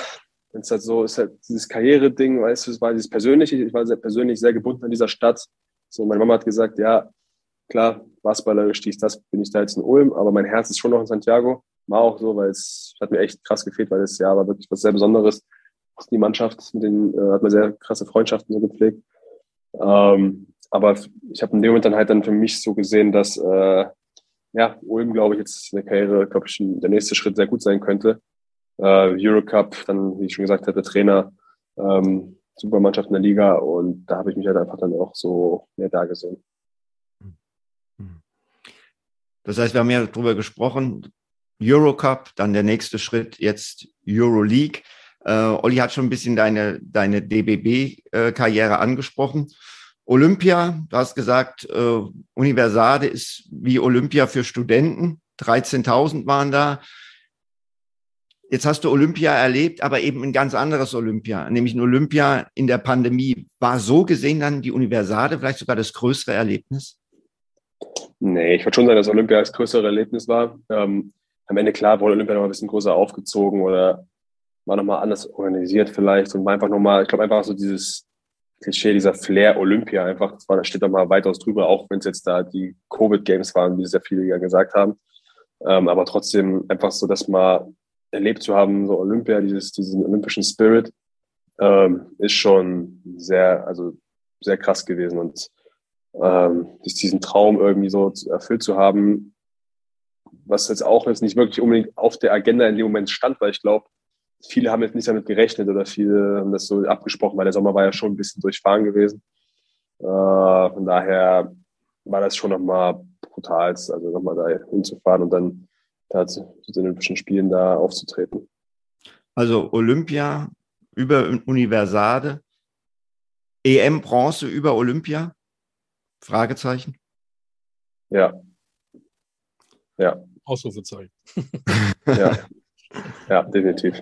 wenn es halt so ist, halt dieses Karriere-Ding, weißt du, es war dieses Persönliche, ich war sehr persönlich sehr gebunden an dieser Stadt. So, meine Mama hat gesagt, ja, klar, Basketballerisch, dies, das bin ich da jetzt in Ulm, aber mein Herz ist schon noch in Santiago. War auch so, weil es hat mir echt krass gefehlt, weil das Jahr war wirklich was sehr Besonderes. Die Mannschaft, mit denen äh, hat man sehr krasse Freundschaften so gepflegt. Ähm, aber ich habe in dem Moment dann halt dann für mich so gesehen, dass äh, ja, Ulm, glaube ich, jetzt in der Karriere, glaube ich, der nächste Schritt sehr gut sein könnte. Äh, Eurocup, dann, wie ich schon gesagt hatte, Trainer, ähm, Supermannschaft in der Liga und da habe ich mich halt einfach dann auch so mehr da gesehen. Das heißt, wir haben ja darüber gesprochen, Eurocup, dann der nächste Schritt jetzt Euroleague. Äh, Olli hat schon ein bisschen deine, deine DBB-Karriere äh, angesprochen. Olympia, du hast gesagt, äh, Universade ist wie Olympia für Studenten. 13.000 waren da. Jetzt hast du Olympia erlebt, aber eben ein ganz anderes Olympia, nämlich ein Olympia in der Pandemie. War so gesehen dann die Universade vielleicht sogar das größere Erlebnis? Nee, ich würde schon sagen, dass Olympia das größere Erlebnis war. Ähm, am Ende klar wurde Olympia noch ein bisschen größer aufgezogen oder war nochmal anders organisiert vielleicht und war einfach nochmal, ich glaube einfach so dieses, Klischee, dieser Flair Olympia einfach, das war, da steht doch mal weitaus drüber, auch wenn es jetzt da die Covid-Games waren, wie sehr viele ja gesagt haben. Ähm, aber trotzdem einfach so, dass mal erlebt zu haben, so Olympia, dieses, diesen olympischen Spirit, ähm, ist schon sehr, also sehr krass gewesen und ähm, diesen Traum irgendwie so erfüllt zu haben, was jetzt auch jetzt nicht wirklich unbedingt auf der Agenda in dem Moment stand, weil ich glaube, viele haben jetzt nicht damit gerechnet oder viele haben das so abgesprochen, weil der Sommer war ja schon ein bisschen durchfahren gewesen. Äh, von daher war das schon nochmal brutal, also nochmal da hinzufahren und dann da zu, den Olympischen Spielen da aufzutreten. Also Olympia über Universade, EM Bronze über Olympia? Fragezeichen. Ja. Ja. Ausrufezeichen. ja. Ja, definitiv.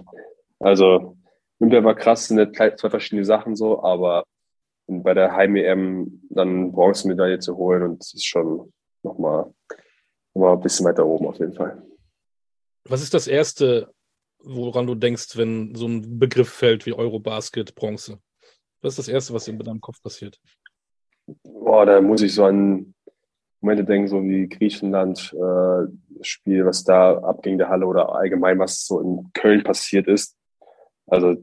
Also Olympia war krass, sind zwei verschiedene Sachen so, aber bei der Heim-EM dann Bronzemedaille zu holen und das ist schon nochmal noch mal ein bisschen weiter oben auf jeden Fall. Was ist das Erste, woran du denkst, wenn so ein Begriff fällt wie Eurobasket, Bronze? Was ist das Erste, was in deinem Kopf passiert? Boah, da muss ich so an Momente denken, so wie Griechenland, äh, was da abging der Halle oder allgemein, was so in Köln passiert ist. Also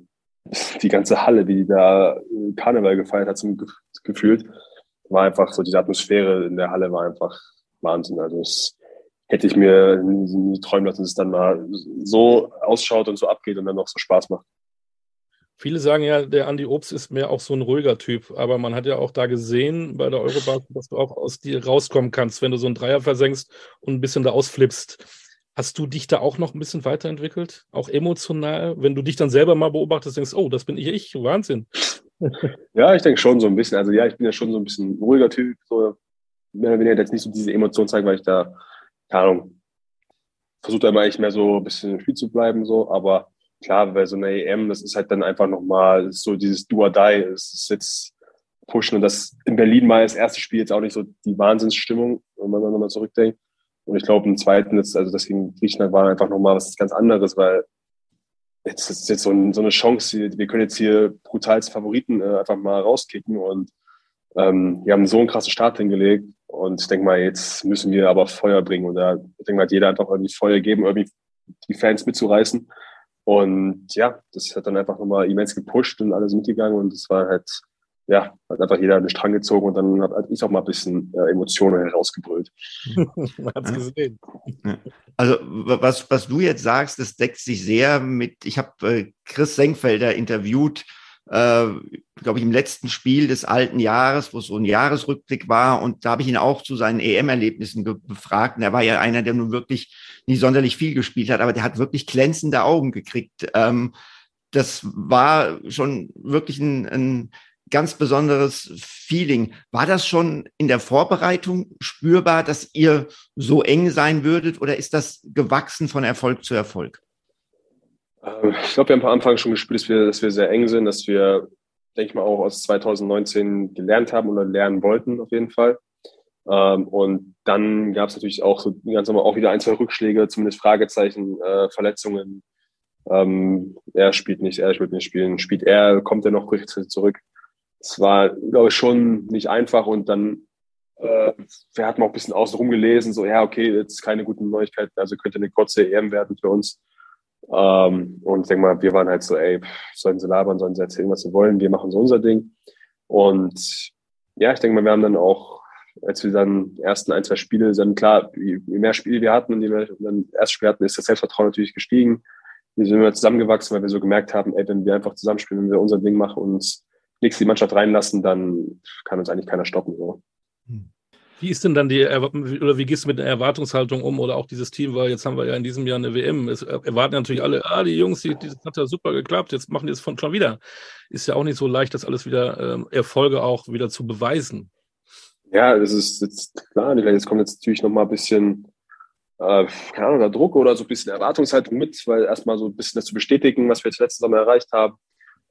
die ganze Halle, die da Karneval gefeiert hat, zum gefühlt, war einfach so, diese Atmosphäre in der Halle war einfach Wahnsinn. Also es hätte ich mir nie, nie träumen lassen, dass es dann mal so ausschaut und so abgeht und dann noch so Spaß macht. Viele sagen ja, der Andi Obst ist mehr auch so ein ruhiger Typ, aber man hat ja auch da gesehen bei der Eurobasket, dass du auch aus dir rauskommen kannst, wenn du so einen Dreier versenkst und ein bisschen da ausflippst. Hast du dich da auch noch ein bisschen weiterentwickelt? Auch emotional? Wenn du dich dann selber mal beobachtest, denkst, oh, das bin ich, ich, Wahnsinn. Ja, ich denke schon so ein bisschen. Also ja, ich bin ja schon so ein bisschen ruhiger Typ. So, mehr oder weniger jetzt nicht so diese Emotionen zeigen, weil ich da, keine Ahnung, versuche da immer eigentlich mehr so ein bisschen im Spiel zu bleiben, so, aber klar, bei so einer EM, das ist halt dann einfach nochmal so dieses Do or Die. Es ist jetzt pushen und das in Berlin mal das erste Spiel jetzt auch nicht so die Wahnsinnsstimmung, wenn man nochmal zurückdenkt. Und ich glaube, im zweiten ist, also das gegen Griechenland war einfach nochmal was ganz anderes, weil jetzt ist jetzt so, ein, so eine Chance, wir können jetzt hier brutal Favoriten äh, einfach mal rauskicken und ähm, wir haben so einen krassen Start hingelegt und ich denke mal, jetzt müssen wir aber Feuer bringen und da ich denke mal, hat jeder einfach irgendwie Feuer geben, irgendwie die Fans mitzureißen und ja, das hat dann einfach nochmal immens gepusht und alles mitgegangen und es war halt, ja, hat einfach jeder den Strang gezogen und dann hat ich auch mal ein bisschen äh, Emotionen herausgebrüllt. Man hat's gesehen. Also was, was du jetzt sagst, das deckt sich sehr mit, ich habe äh, Chris Senkfelder interviewt, äh, glaube ich, im letzten Spiel des alten Jahres, wo es so ein Jahresrückblick war. Und da habe ich ihn auch zu seinen EM-Erlebnissen befragt. Und er war ja einer, der nun wirklich nie sonderlich viel gespielt hat, aber der hat wirklich glänzende Augen gekriegt. Ähm, das war schon wirklich ein, ein ganz besonderes Feeling. War das schon in der Vorbereitung spürbar, dass ihr so eng sein würdet oder ist das gewachsen von Erfolg zu Erfolg? Ähm, ich glaube, wir haben am Anfang schon gespürt, dass wir, dass wir sehr eng sind, dass wir, denke ich mal, auch aus 2019 gelernt haben oder lernen wollten, auf jeden Fall. Ähm, und dann gab es natürlich auch so ganz normal auch wieder ein, zwei Rückschläge, zumindest Fragezeichen, äh, Verletzungen. Ähm, er spielt nicht, er wird nicht spielen. Spielt er, kommt er noch zurück? Es war, glaube ich, schon nicht einfach und dann äh, wir hatten auch ein bisschen außen rum gelesen, so, ja, okay, jetzt keine guten Neuigkeiten, also könnte eine kurze EM werden für uns. Ähm, und ich denke mal, wir waren halt so, ey, sollen sie labern, sollen sie erzählen, was sie wollen, wir machen so unser Ding. Und ja, ich denke mal, wir haben dann auch, als wir dann ersten ein, zwei Spiele, dann klar, je, mehr Spiele wir hatten und je mehr dann erst Spiel hatten, ist das Selbstvertrauen natürlich gestiegen. Wir sind immer zusammengewachsen, weil wir so gemerkt haben, ey, wenn wir einfach zusammenspielen, wenn wir unser Ding machen und nichts die Mannschaft reinlassen, dann kann uns eigentlich keiner stoppen. So. Hm. Wie ist denn dann die, oder wie gehst du mit der Erwartungshaltung um oder auch dieses Team, weil jetzt haben wir ja in diesem Jahr eine WM. Es erwarten natürlich alle, ah, die Jungs, die, das hat ja super geklappt, jetzt machen die es von schon wieder. Ist ja auch nicht so leicht, das alles wieder, ähm, Erfolge auch wieder zu beweisen. Ja, das ist jetzt klar, jetzt kommt jetzt natürlich nochmal ein bisschen, äh, keine Ahnung, Druck oder so ein bisschen Erwartungshaltung mit, weil erstmal so ein bisschen das zu bestätigen, was wir jetzt letztes Sommer erreicht haben.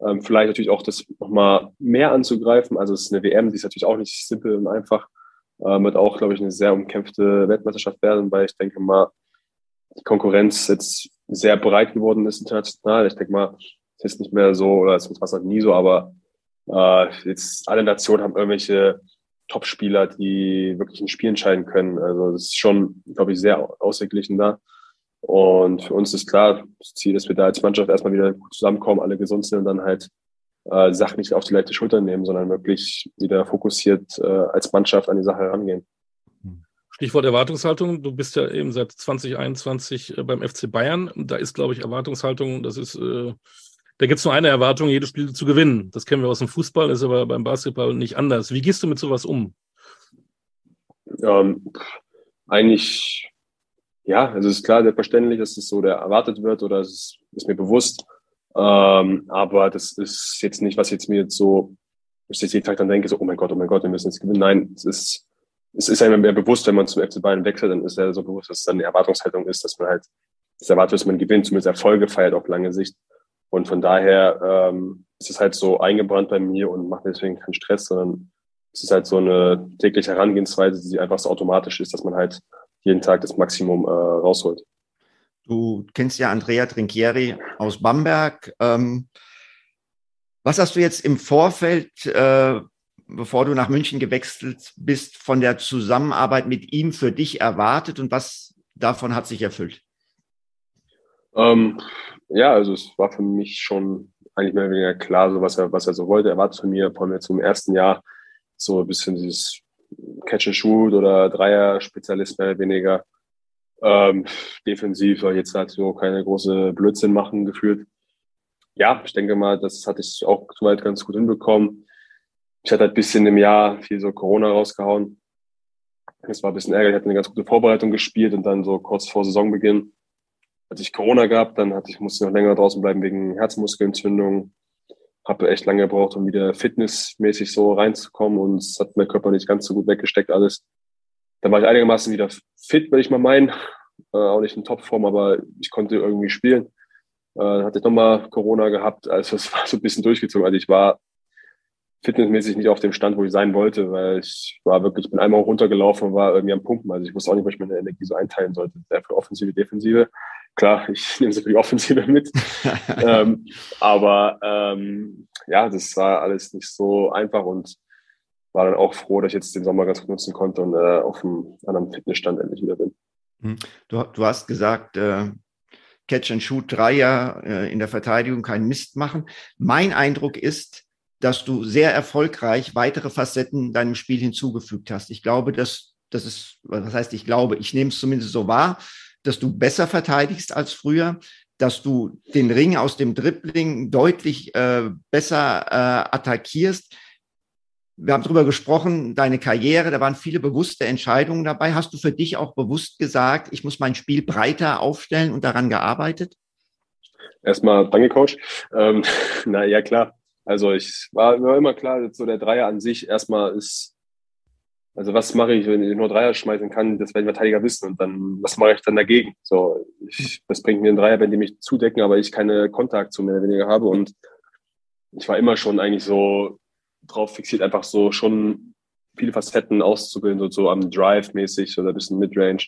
Ähm, vielleicht natürlich auch das nochmal mehr anzugreifen. Also es ist eine WM, die ist natürlich auch nicht simpel und einfach. Ähm, wird auch, glaube ich, eine sehr umkämpfte Weltmeisterschaft werden, weil ich denke mal, die Konkurrenz jetzt sehr breit geworden ist international. Ich denke mal, es ist nicht mehr so, oder es war es nie so, aber äh, jetzt alle Nationen haben irgendwelche Top-Spieler, die wirklich ein Spiel entscheiden können. Also das ist schon, glaube ich, sehr ausgeglichen da. Und für uns ist klar, das Ziel, dass wir da als Mannschaft erstmal wieder zusammenkommen, alle gesund sind und dann halt äh, Sachen nicht auf die leichte Schulter nehmen, sondern wirklich wieder fokussiert äh, als Mannschaft an die Sache herangehen. Stichwort Erwartungshaltung. Du bist ja eben seit 2021 äh, beim FC Bayern. Da ist, glaube ich, Erwartungshaltung, das ist, äh, da gibt es nur eine Erwartung, jedes Spiel zu gewinnen. Das kennen wir aus dem Fußball, ist aber beim Basketball nicht anders. Wie gehst du mit sowas um? Ähm, eigentlich, ja, also es ist klar, selbstverständlich, dass es so der erwartet wird oder es ist, ist mir bewusst. Ähm, aber das ist jetzt nicht, was jetzt mir jetzt so, ich jetzt jeden Tag dann denke, so, oh mein Gott, oh mein Gott, wir müssen jetzt gewinnen. Nein, es ist, es ist einem mehr bewusst, wenn man zum FC Bayern wechselt, dann ist er so bewusst, dass es dann eine Erwartungshaltung ist, dass man halt, es erwartet, dass man gewinnt, zumindest Erfolge feiert auf lange Sicht. Und von daher ähm, ist es halt so eingebrannt bei mir und macht deswegen keinen Stress, sondern es ist halt so eine tägliche Herangehensweise, die einfach so automatisch ist, dass man halt jeden Tag das Maximum äh, rausholt. Du kennst ja Andrea Trinchieri aus Bamberg. Ähm, was hast du jetzt im Vorfeld äh, bevor du nach München gewechselt bist, von der Zusammenarbeit mit ihm für dich erwartet und was davon hat sich erfüllt? Ähm, ja, also es war für mich schon eigentlich mehr oder weniger klar, so was er, was er so wollte. Er war von mir, vor allem zum ersten Jahr so ein bisschen dieses Catch and Shoot oder Dreier-Spezialist mehr oder weniger. Ähm, defensiv soll jetzt halt so keine große Blödsinn machen gefühlt. Ja, ich denke mal, das hatte ich auch soweit ganz gut hinbekommen. Ich hatte halt ein bisschen im Jahr viel so Corona rausgehauen. Es war ein bisschen ärgerlich, ich hatte eine ganz gute Vorbereitung gespielt und dann so kurz vor Saisonbeginn hatte ich Corona gehabt, dann hatte ich, musste noch länger draußen bleiben wegen Herzmuskelentzündung. Habe echt lange gebraucht, um wieder fitnessmäßig so reinzukommen und es hat mein Körper nicht ganz so gut weggesteckt alles. Dann war ich einigermaßen wieder fit, würde ich mal meinen. Äh, auch nicht in Topform, aber ich konnte irgendwie spielen. Äh, dann hatte ich nochmal Corona gehabt, also es war so ein bisschen durchgezogen. Also ich war fitnessmäßig nicht auf dem Stand, wo ich sein wollte, weil ich war wirklich, bin einmal runtergelaufen und war irgendwie am Pumpen. Also ich wusste auch nicht, wo ich meine Energie so einteilen sollte. Sehr für Offensive, Defensive. Klar, ich nehme sie für die Offensive mit. ähm, aber ähm, ja, das war alles nicht so einfach und war dann auch froh, dass ich jetzt den Sommer ganz gut nutzen konnte und äh, auf einem anderen Fitnessstand endlich wieder bin. Hm. Du, du hast gesagt, äh, Catch and Shoot Dreier äh, in der Verteidigung keinen Mist machen. Mein Eindruck ist, dass du sehr erfolgreich weitere Facetten deinem Spiel hinzugefügt hast. Ich glaube, dass das ist, was heißt, ich glaube, ich nehme es zumindest so wahr, dass du besser verteidigst als früher, dass du den Ring aus dem Dribbling deutlich äh, besser äh, attackierst. Wir haben darüber gesprochen, deine Karriere, da waren viele bewusste Entscheidungen dabei. Hast du für dich auch bewusst gesagt, ich muss mein Spiel breiter aufstellen und daran gearbeitet? Erstmal danke, Coach. Ähm, na ja, klar. Also ich war, war immer klar, so der Dreier an sich erstmal ist also was mache ich, wenn ich nur Dreier schmeißen kann, das werden Verteidiger wissen und dann, was mache ich dann dagegen? So, ich, das bringt mir einen Dreier, wenn die mich zudecken, aber ich keine Kontakte mehr oder weniger habe und ich war immer schon eigentlich so drauf fixiert, einfach so schon viele Facetten auszubilden, so, so am Drive mäßig oder ein bisschen Midrange.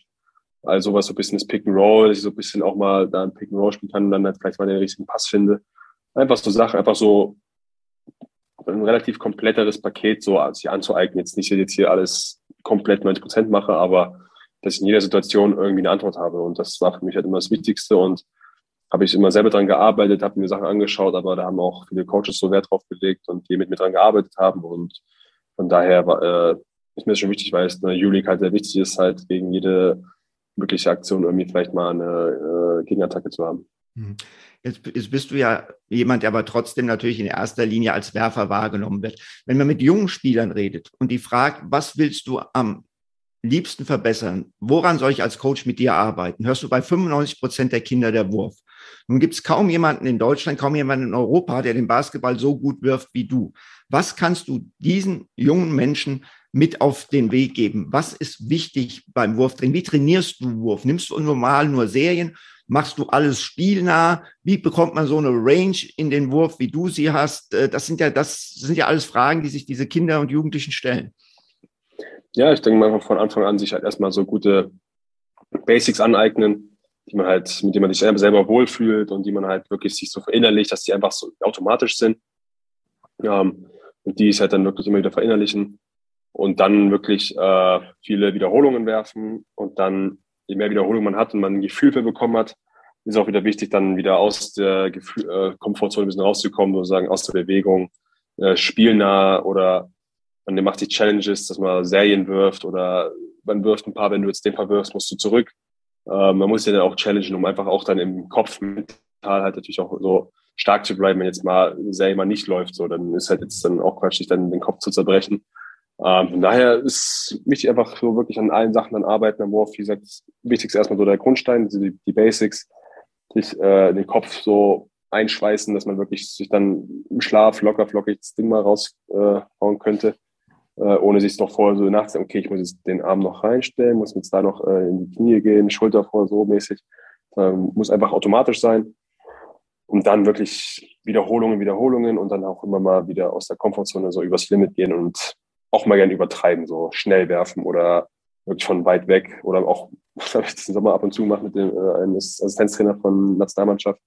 Also was so ein bisschen das Pick and Roll, dass ich so ein bisschen auch mal da ein Pick and Roll spielen kann und dann halt vielleicht mal den richtigen Pass finde. Einfach so Sachen, einfach so ein relativ kompletteres Paket so sich anzueignen. Jetzt nicht, dass ich jetzt hier alles komplett 90 Prozent mache, aber dass ich in jeder Situation irgendwie eine Antwort habe. Und das war für mich halt immer das Wichtigste. Und habe ich immer selber dran gearbeitet, habe mir Sachen angeschaut, aber da haben auch viele Coaches so Wert drauf gelegt und die mit mir dran gearbeitet haben. Und von daher war, äh, ist mir das schon wichtig, weil es eine U-League halt sehr wichtig ist, halt gegen jede mögliche Aktion irgendwie vielleicht mal eine äh, Gegenattacke zu haben. Mhm. Jetzt bist du ja jemand, der aber trotzdem natürlich in erster Linie als Werfer wahrgenommen wird. Wenn man mit jungen Spielern redet und die fragt, was willst du am liebsten verbessern? Woran soll ich als Coach mit dir arbeiten? Hörst du bei 95 Prozent der Kinder der Wurf. Nun gibt es kaum jemanden in Deutschland, kaum jemanden in Europa, der den Basketball so gut wirft wie du. Was kannst du diesen jungen Menschen mit auf den Weg geben? Was ist wichtig beim Wurftraining? Wie trainierst du Wurf? Nimmst du normal nur Serien Machst du alles spielnah? Wie bekommt man so eine Range in den Wurf, wie du sie hast? Äh, das sind ja, das sind ja alles Fragen, die sich diese Kinder und Jugendlichen stellen. Ja, ich denke mal von Anfang an sich halt erstmal so gute Basics aneignen, die man halt, mit denen man sich selber wohlfühlt und die man halt wirklich sich so verinnerlicht, dass die einfach so automatisch sind. Ähm, und die ist halt dann wirklich immer wieder verinnerlichen und dann wirklich äh, viele Wiederholungen werfen und dann je mehr Wiederholung man hat und man ein Gefühl für bekommen hat, ist auch wieder wichtig, dann wieder aus der Gefühl, äh, Komfortzone ein bisschen rauszukommen, sozusagen aus der Bewegung, äh, spielnah oder man macht sich Challenges, dass man Serien wirft oder man wirft ein paar, wenn du jetzt den paar musst du zurück. Äh, man muss ja dann auch challengen, um einfach auch dann im Kopf mental halt natürlich auch so stark zu bleiben, wenn jetzt mal eine Serie mal nicht läuft, so, dann ist halt jetzt dann auch Quatsch, sich dann den Kopf zu zerbrechen. Ähm, von daher ist wichtig einfach so wirklich an allen Sachen dann arbeiten am Wurf. Wie gesagt, wichtig ist erstmal so der Grundstein, die, die Basics, sich äh, den Kopf so einschweißen, dass man wirklich sich dann im Schlaf locker flockig das Ding mal raushauen äh, könnte, äh, ohne sich doch vorher so nachzudenken, okay, ich muss jetzt den Arm noch reinstellen, muss jetzt da noch äh, in die Knie gehen, Schulter vor, so mäßig. Ähm, muss einfach automatisch sein. Und dann wirklich Wiederholungen, Wiederholungen und dann auch immer mal wieder aus der Komfortzone so übers Limit gehen und auch mal gerne übertreiben, so schnell werfen oder wirklich von weit weg oder auch, was habe ich diesen Sommer ab und zu gemacht mit dem äh, einem Assistenztrainer von Nationalmannschaft,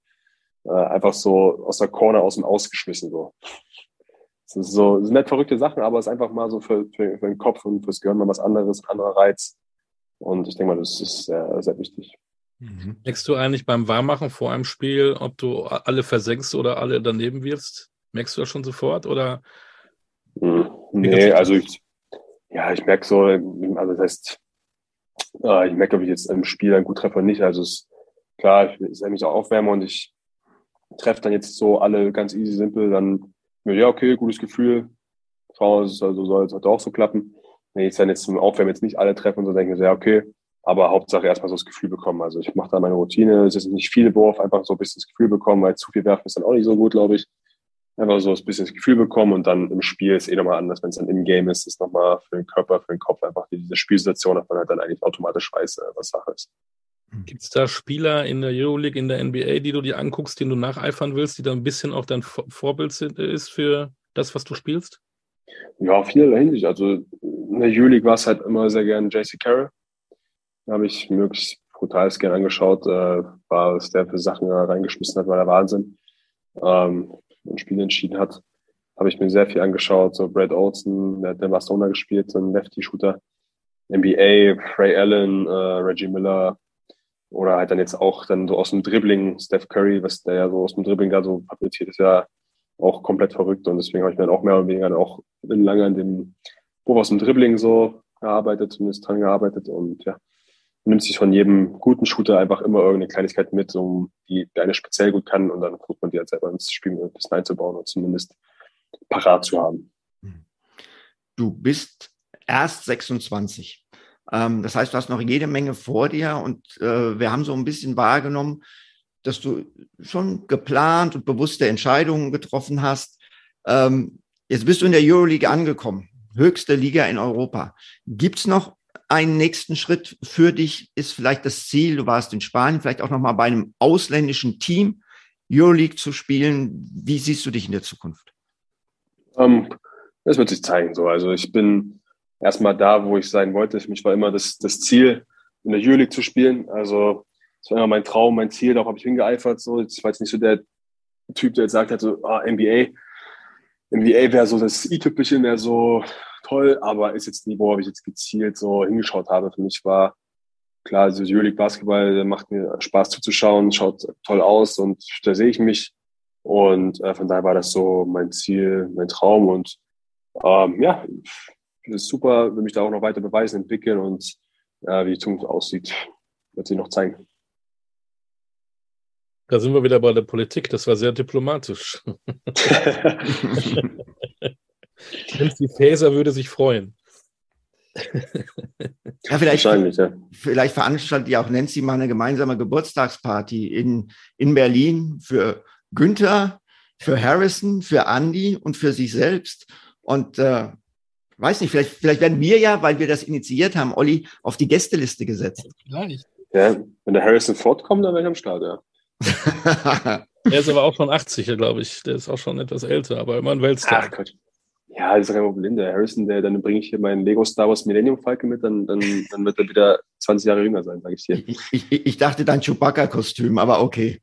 äh, einfach so aus der Corner aus dem Ausgeschmissen so. Es ist so, es sind nicht verrückte Sachen, aber es ist einfach mal so für, für, für den Kopf und fürs Gehirn mal was anderes, ein anderer Reiz. Und ich denke mal, das ist sehr, sehr wichtig. Mhm. Merkst du eigentlich beim Warmmachen vor einem Spiel, ob du alle versenkst oder alle daneben wirfst? Merkst du das schon sofort oder? Hm, nee, also ich, ja, ich merke so, also das heißt, äh, ich merke, ob ich jetzt im Spiel einen gut treffe oder nicht. Also es ist klar, ich will mich auch aufwärmen und ich treffe dann jetzt so alle ganz easy, simpel, dann, ja, okay, gutes Gefühl. Schauen, es also soll es auch so klappen. Wenn ich dann jetzt zum Aufwärmen jetzt nicht alle treffen und so denke ja, okay, aber Hauptsache erstmal so das Gefühl bekommen. Also ich mache da meine Routine, es ist nicht viel Wurf, einfach so ein bisschen das Gefühl bekommen, weil zu viel werfen ist dann auch nicht so gut, glaube ich. Einfach so ein bisschen das Gefühl bekommen und dann im Spiel ist eh nochmal anders, wenn es dann im Game ist, ist nochmal für den Körper, für den Kopf einfach diese Spielsituation, dass man halt dann eigentlich automatisch weiß, äh, was Sache ist. Gibt es da Spieler in der Euroleague, in der NBA, die du dir anguckst, denen du nacheifern willst, die da ein bisschen auch dein Vorbild sind, ist für das, was du spielst? Ja, vielerlei Hinsicht. Also in der Euroleague war es halt immer sehr gern JC Carroll. Da habe ich möglichst brutal gern angeschaut, äh, was der für Sachen reingeschmissen hat, war der Wahnsinn. Ähm, ein Spiel entschieden hat, habe ich mir sehr viel angeschaut. So Brad Olsen, der hat in Barcelona gespielt, so ein Lefty-Shooter. NBA, Ray Allen, äh, Reggie Miller, oder halt dann jetzt auch dann so aus dem Dribbling, Steph Curry, was der ja so aus dem Dribbling da so fabriziert ist, ja auch komplett verrückt. Und deswegen habe ich mir dann auch mehr oder weniger auch lange an dem Wurf aus dem Dribbling so gearbeitet, zumindest dran gearbeitet. Und ja, nimmt sich von jedem guten Shooter einfach immer irgendeine Kleinigkeit mit, um die der eine speziell gut kann und dann versucht man die halt selber ins Spiel ein bisschen einzubauen und zumindest parat zu haben. Du bist erst 26. Ähm, das heißt, du hast noch jede Menge vor dir und äh, wir haben so ein bisschen wahrgenommen, dass du schon geplant und bewusste Entscheidungen getroffen hast. Ähm, jetzt bist du in der Euroleague angekommen, höchste Liga in Europa. Gibt es noch einen nächsten Schritt für dich? Ist vielleicht das Ziel, du warst in Spanien, vielleicht auch noch mal bei einem ausländischen Team Euroleague zu spielen. Wie siehst du dich in der Zukunft? Um, ähm, das wird sich zeigen. So, also ich bin erstmal da, wo ich sein wollte. Für mich war immer das, das Ziel, in der Euroleague zu spielen. Also das war immer mein Traum, mein Ziel. Darauf habe ich hingeeifert. So, ich war jetzt nicht so der Typ, der jetzt sagt hat, so ah, NBA. NBA wäre so das i-Tüpfelchen, wäre so toll, aber ist jetzt nie, wo ich jetzt gezielt so hingeschaut habe. Für mich war klar, also Euroleague Basketball macht mir Spaß zuzuschauen, schaut toll aus und da sehe ich mich. Und äh, von daher war das so mein Ziel, mein Traum. Und ähm, ja, das ist super, will mich da auch noch weiter beweisen, entwickeln und äh, wie die Zukunft aussieht, wird sie noch zeigen. Da sind wir wieder bei der Politik. Das war sehr diplomatisch. Nancy Faeser würde sich freuen. Ja, vielleicht, ja. vielleicht veranstaltet ja auch Nancy mal eine gemeinsame Geburtstagsparty in, in Berlin für Günther, für Harrison, für Andy und für sich selbst. Und äh, weiß nicht, vielleicht, vielleicht werden wir ja, weil wir das initiiert haben, Olli, auf die Gästeliste gesetzt. Vielleicht. Ja, wenn der Harrison Ford kommt, dann wäre ich am Start, ja. er ist aber auch schon 80, glaube ich. Der ist auch schon etwas älter, aber immer ein Weltstar. Ach Gott. Ja, das ist kein Problem. Der Harrison, der, dann bringe ich hier meinen Lego Star Wars Millennium Falcon mit, dann, dann, dann wird er wieder 20 Jahre jünger sein, sage ich dir. Ich, ich, ich dachte dein Chewbacca-Kostüm, aber okay.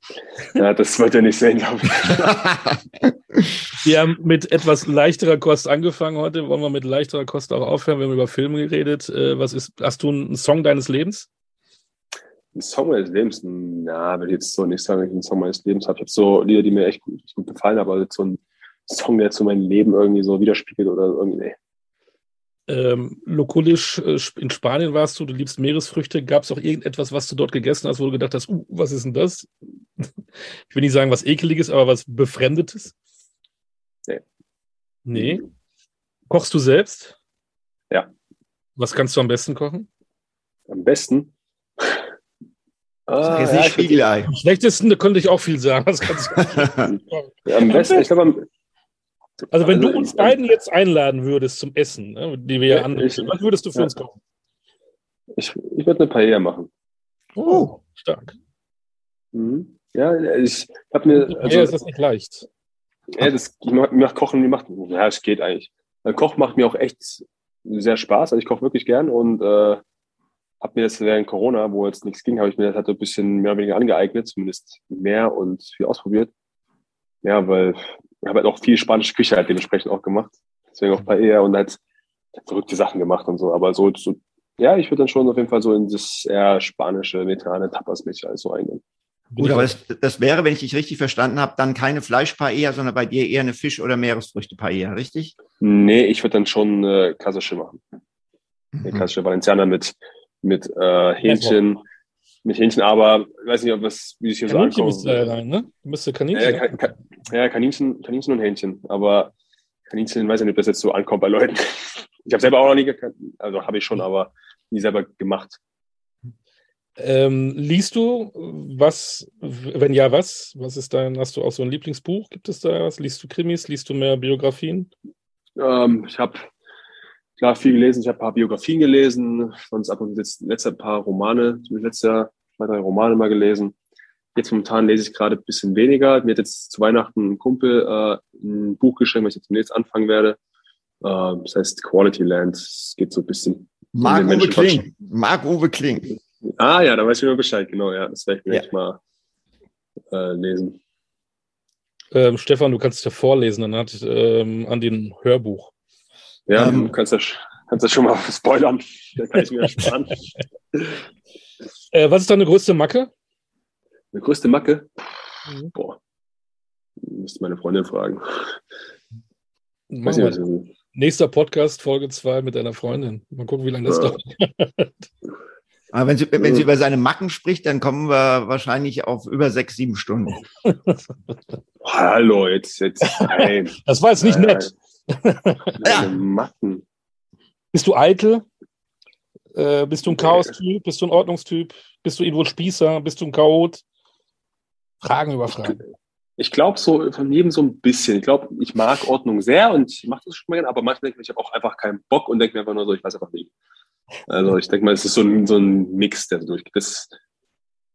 Ja, das wird er nicht sehen, glaube ich. wir haben mit etwas leichterer Kost angefangen heute. Wollen wir mit leichterer Kost auch aufhören? Wir haben über Filme geredet. Äh, was ist, hast du einen Song deines Lebens? Ein Song meines Lebens? Na, will ich jetzt so nicht sagen, dass ich einen Song meines Lebens habe. Ich habe so Lieder, die mir echt gut, gut gefallen, aber so ein Song, der zu meinem Leben irgendwie so widerspiegelt oder irgendwie, nee. Ähm, lokulisch äh, in Spanien warst du, du liebst Meeresfrüchte. Gab es auch irgendetwas, was du dort gegessen hast, wo du gedacht hast, uh, was ist denn das? ich will nicht sagen, was ekeliges, aber was Befremdetes? Nee. Nee. Kochst du selbst? Ja. Was kannst du am besten kochen? Am besten? Ah, ja, Spiegelei. Am schlechtesten, da könnte ich auch viel sagen. Am besten, ich glaube, also wenn also, du uns ich, beiden jetzt einladen würdest zum Essen, ne, die wir ja, anbieten, was würdest du für ja. uns kochen? Ich, ich würde eine Paella machen. Oh, stark. Mhm. Ja, ich habe mir. Also, ja, ist das nicht leicht. Ja, das, ich mache mach Kochen, macht, ja, es geht eigentlich. Koch macht mir auch echt sehr Spaß. Also ich koche wirklich gern und äh, habe mir das während Corona, wo jetzt nichts ging, habe ich mir das halt ein bisschen mehr oder weniger angeeignet, zumindest mehr und viel ausprobiert. Ja, weil habe halt auch viel spanische Küche halt dementsprechend auch gemacht. Deswegen auch Paella und halt verrückte Sachen gemacht und so. Aber so, so ja, ich würde dann schon auf jeden Fall so in das eher spanische, mediterrane Tapas-mäßig alles so eingehen. Gut, aber das, das, wäre, wenn ich dich richtig verstanden habe, dann keine Fleischpaella, sondern bei dir eher eine Fisch- oder Meeresfrüchte-Paella, richtig? Nee, ich würde dann schon äh, klassische machen. Mhm. Eine klassische Valenciana mit, mit äh, Hähnchen, mit Hähnchen, aber ich weiß nicht, ob das, wie sich hier so ankommt. müsste rein, ne? Müsste Kaninchen. Ja, ka ka ja Kaninchen, Kaninchen und Hähnchen, aber Kaninchen, weiß ich nicht, ob das jetzt so ankommt bei Leuten. Ich habe selber auch noch nie gekannt, also habe ich schon, aber nie selber gemacht. Ähm, liest du was, wenn ja, was? Was ist dein, hast du auch so ein Lieblingsbuch? Gibt es da was? Liest du Krimis? Liest du mehr Biografien? Ähm, ich habe klar viel gelesen, ich habe ein paar Biografien gelesen, sonst ab und jetzt letzter paar Romane, letztes Jahr zwei, drei Romane mal gelesen. Jetzt momentan lese ich gerade ein bisschen weniger. Mir hat jetzt zu Weihnachten ein Kumpel äh, ein Buch geschrieben, was ich jetzt demnächst anfangen werde. Äh, das heißt Quality Land. Es geht so ein bisschen. Marc-Uwe Kling. Marc-Uwe Kling. Ah ja, da weiß ich immer Bescheid, genau, ja. Das werde ich mir ja. mal äh, lesen. Ähm, Stefan, du kannst es ja vorlesen, dann hat ähm, an den Hörbuch. Ja, ähm, du kannst das, kannst das schon mal spoilern. Da kann ich mir sparen. äh, was ist deine größte Macke? Eine größte Macke? Mhm. Boah. Müsste meine Freundin fragen. Weiß nicht, Nächster Podcast, Folge 2 mit deiner Freundin. Mal gucken, wie lange das ja. dauert. Aber wenn sie, wenn sie über seine Macken spricht, dann kommen wir wahrscheinlich auf über sechs, sieben Stunden. Hallo, jetzt, jetzt, nein. Das war jetzt nicht nein. nett. Ja. Macken. Bist du eitel? Äh, bist du ein Chaos-Typ? Bist du ein Ordnungstyp? Bist du irgendwo Spießer? Bist du ein Chaot? Fragen über Fragen. Ich glaube so von jedem so ein bisschen. Ich glaube, ich mag Ordnung sehr und ich mache das schon mal gerne, aber manchmal denke ich, ich habe auch einfach keinen Bock und denke mir einfach nur so, ich weiß einfach nicht. Also ich denke mal, es ist so ein, so ein Mix, der so durchgeht. Das,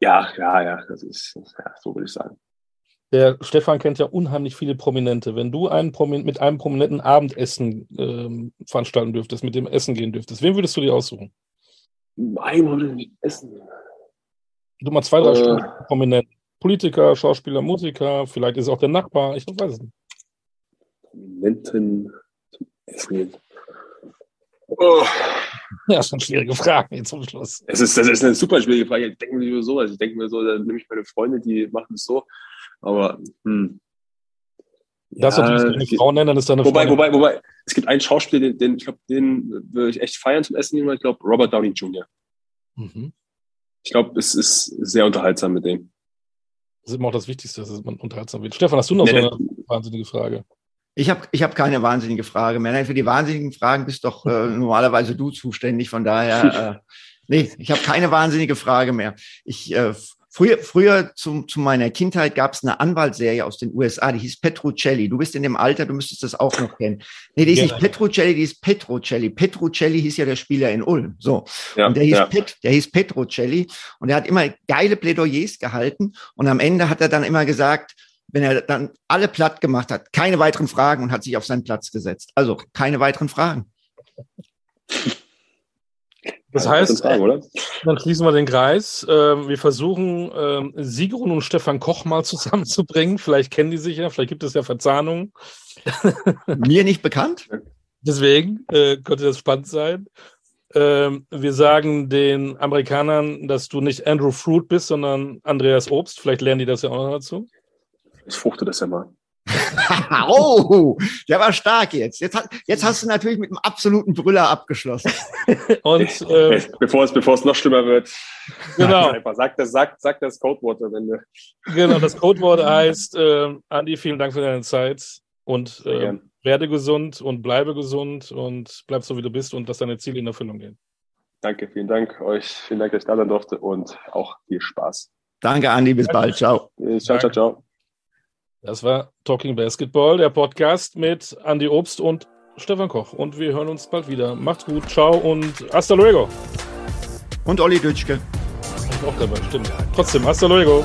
ja, ja, ja, das ist, ja, so würde ich sagen. Der Stefan kennt ja unheimlich viele Prominente. Wenn du einen Promin mit einem prominenten Abendessen ähm, veranstalten dürftest, mit dem Essen gehen dürftest, wen würdest du dir aussuchen? Ein prominenten Essen. Du mal zwei, drei äh, Stunden prominent. Politiker, Schauspieler, Musiker, vielleicht ist auch der Nachbar, ich weiß es nicht. Prominenten zum Essen. Oh. Ja, sind schwierige Fragen jetzt zum Schluss. Es ist, das ist eine super schwierige Frage. Ich denke mir so, also ich denke mir so, dann nehme ich meine Freunde, die machen es so. Aber hm. Das ja, natürlich eine Frau nennen, dann ist da eine wobei, Frau. Wobei, wobei, es gibt einen Schauspieler, den, den ich glaube, den würde ich echt feiern zum Essen Ich glaube, Robert Downey Jr. Mhm. Ich glaube, es ist sehr unterhaltsam mit dem. Das ist immer auch das Wichtigste, dass man unterhaltsam wird. Stefan, hast du noch nee, so eine wahnsinnige Frage? Ich habe ich hab keine wahnsinnige Frage mehr. Nein, für die wahnsinnigen Fragen bist doch äh, normalerweise du zuständig. Von daher, äh, nee, ich habe keine wahnsinnige Frage mehr. Ich äh, früher, früher zu, zu meiner Kindheit gab es eine Anwaltsserie aus den USA, die hieß Petrucelli. Du bist in dem Alter, du müsstest das auch noch kennen. Nee, die ist ja, nicht Petrucelli, die ist Petrocelli. Petrucelli hieß ja der Spieler in Ulm. So. Ja, und der hieß, ja. Pet, der hieß Petrocelli und er hat immer geile Plädoyers gehalten und am Ende hat er dann immer gesagt, wenn er dann alle platt gemacht hat, keine weiteren Fragen und hat sich auf seinen Platz gesetzt. Also keine weiteren Fragen. Das heißt, Fragen, dann schließen wir den Kreis. Ähm, wir versuchen, ähm, Sigrun und Stefan Koch mal zusammenzubringen. Vielleicht kennen die sich ja, vielleicht gibt es ja Verzahnungen. Mir nicht bekannt. Deswegen äh, könnte das spannend sein. Ähm, wir sagen den Amerikanern, dass du nicht Andrew Fruit bist, sondern Andreas Obst. Vielleicht lernen die das ja auch noch dazu. Ich fruchte das ja mal. oh, der war stark jetzt. Jetzt, jetzt hast du natürlich mit einem absoluten Brüller abgeschlossen. Und äh, bevor, es, bevor es noch schlimmer wird, genau. sag das, sag, sag das Codewort am Ende. Genau, das Codewort heißt, äh, Andi, vielen Dank für deine Zeit und äh, werde gesund und bleibe gesund und bleib so, wie du bist und dass deine Ziele in Erfüllung gehen. Danke, vielen Dank euch. Vielen Dank, dass ich da sein durfte und auch viel Spaß. Danke, Andi. Bis bald. Ciao. Ciao, ciao, ciao. Das war Talking Basketball, der Podcast mit Andy Obst und Stefan Koch. Und wir hören uns bald wieder. Macht's gut, ciao und hasta luego. Und Olli Dütschke. Ich auch dabei, stimmt. Trotzdem, hasta luego.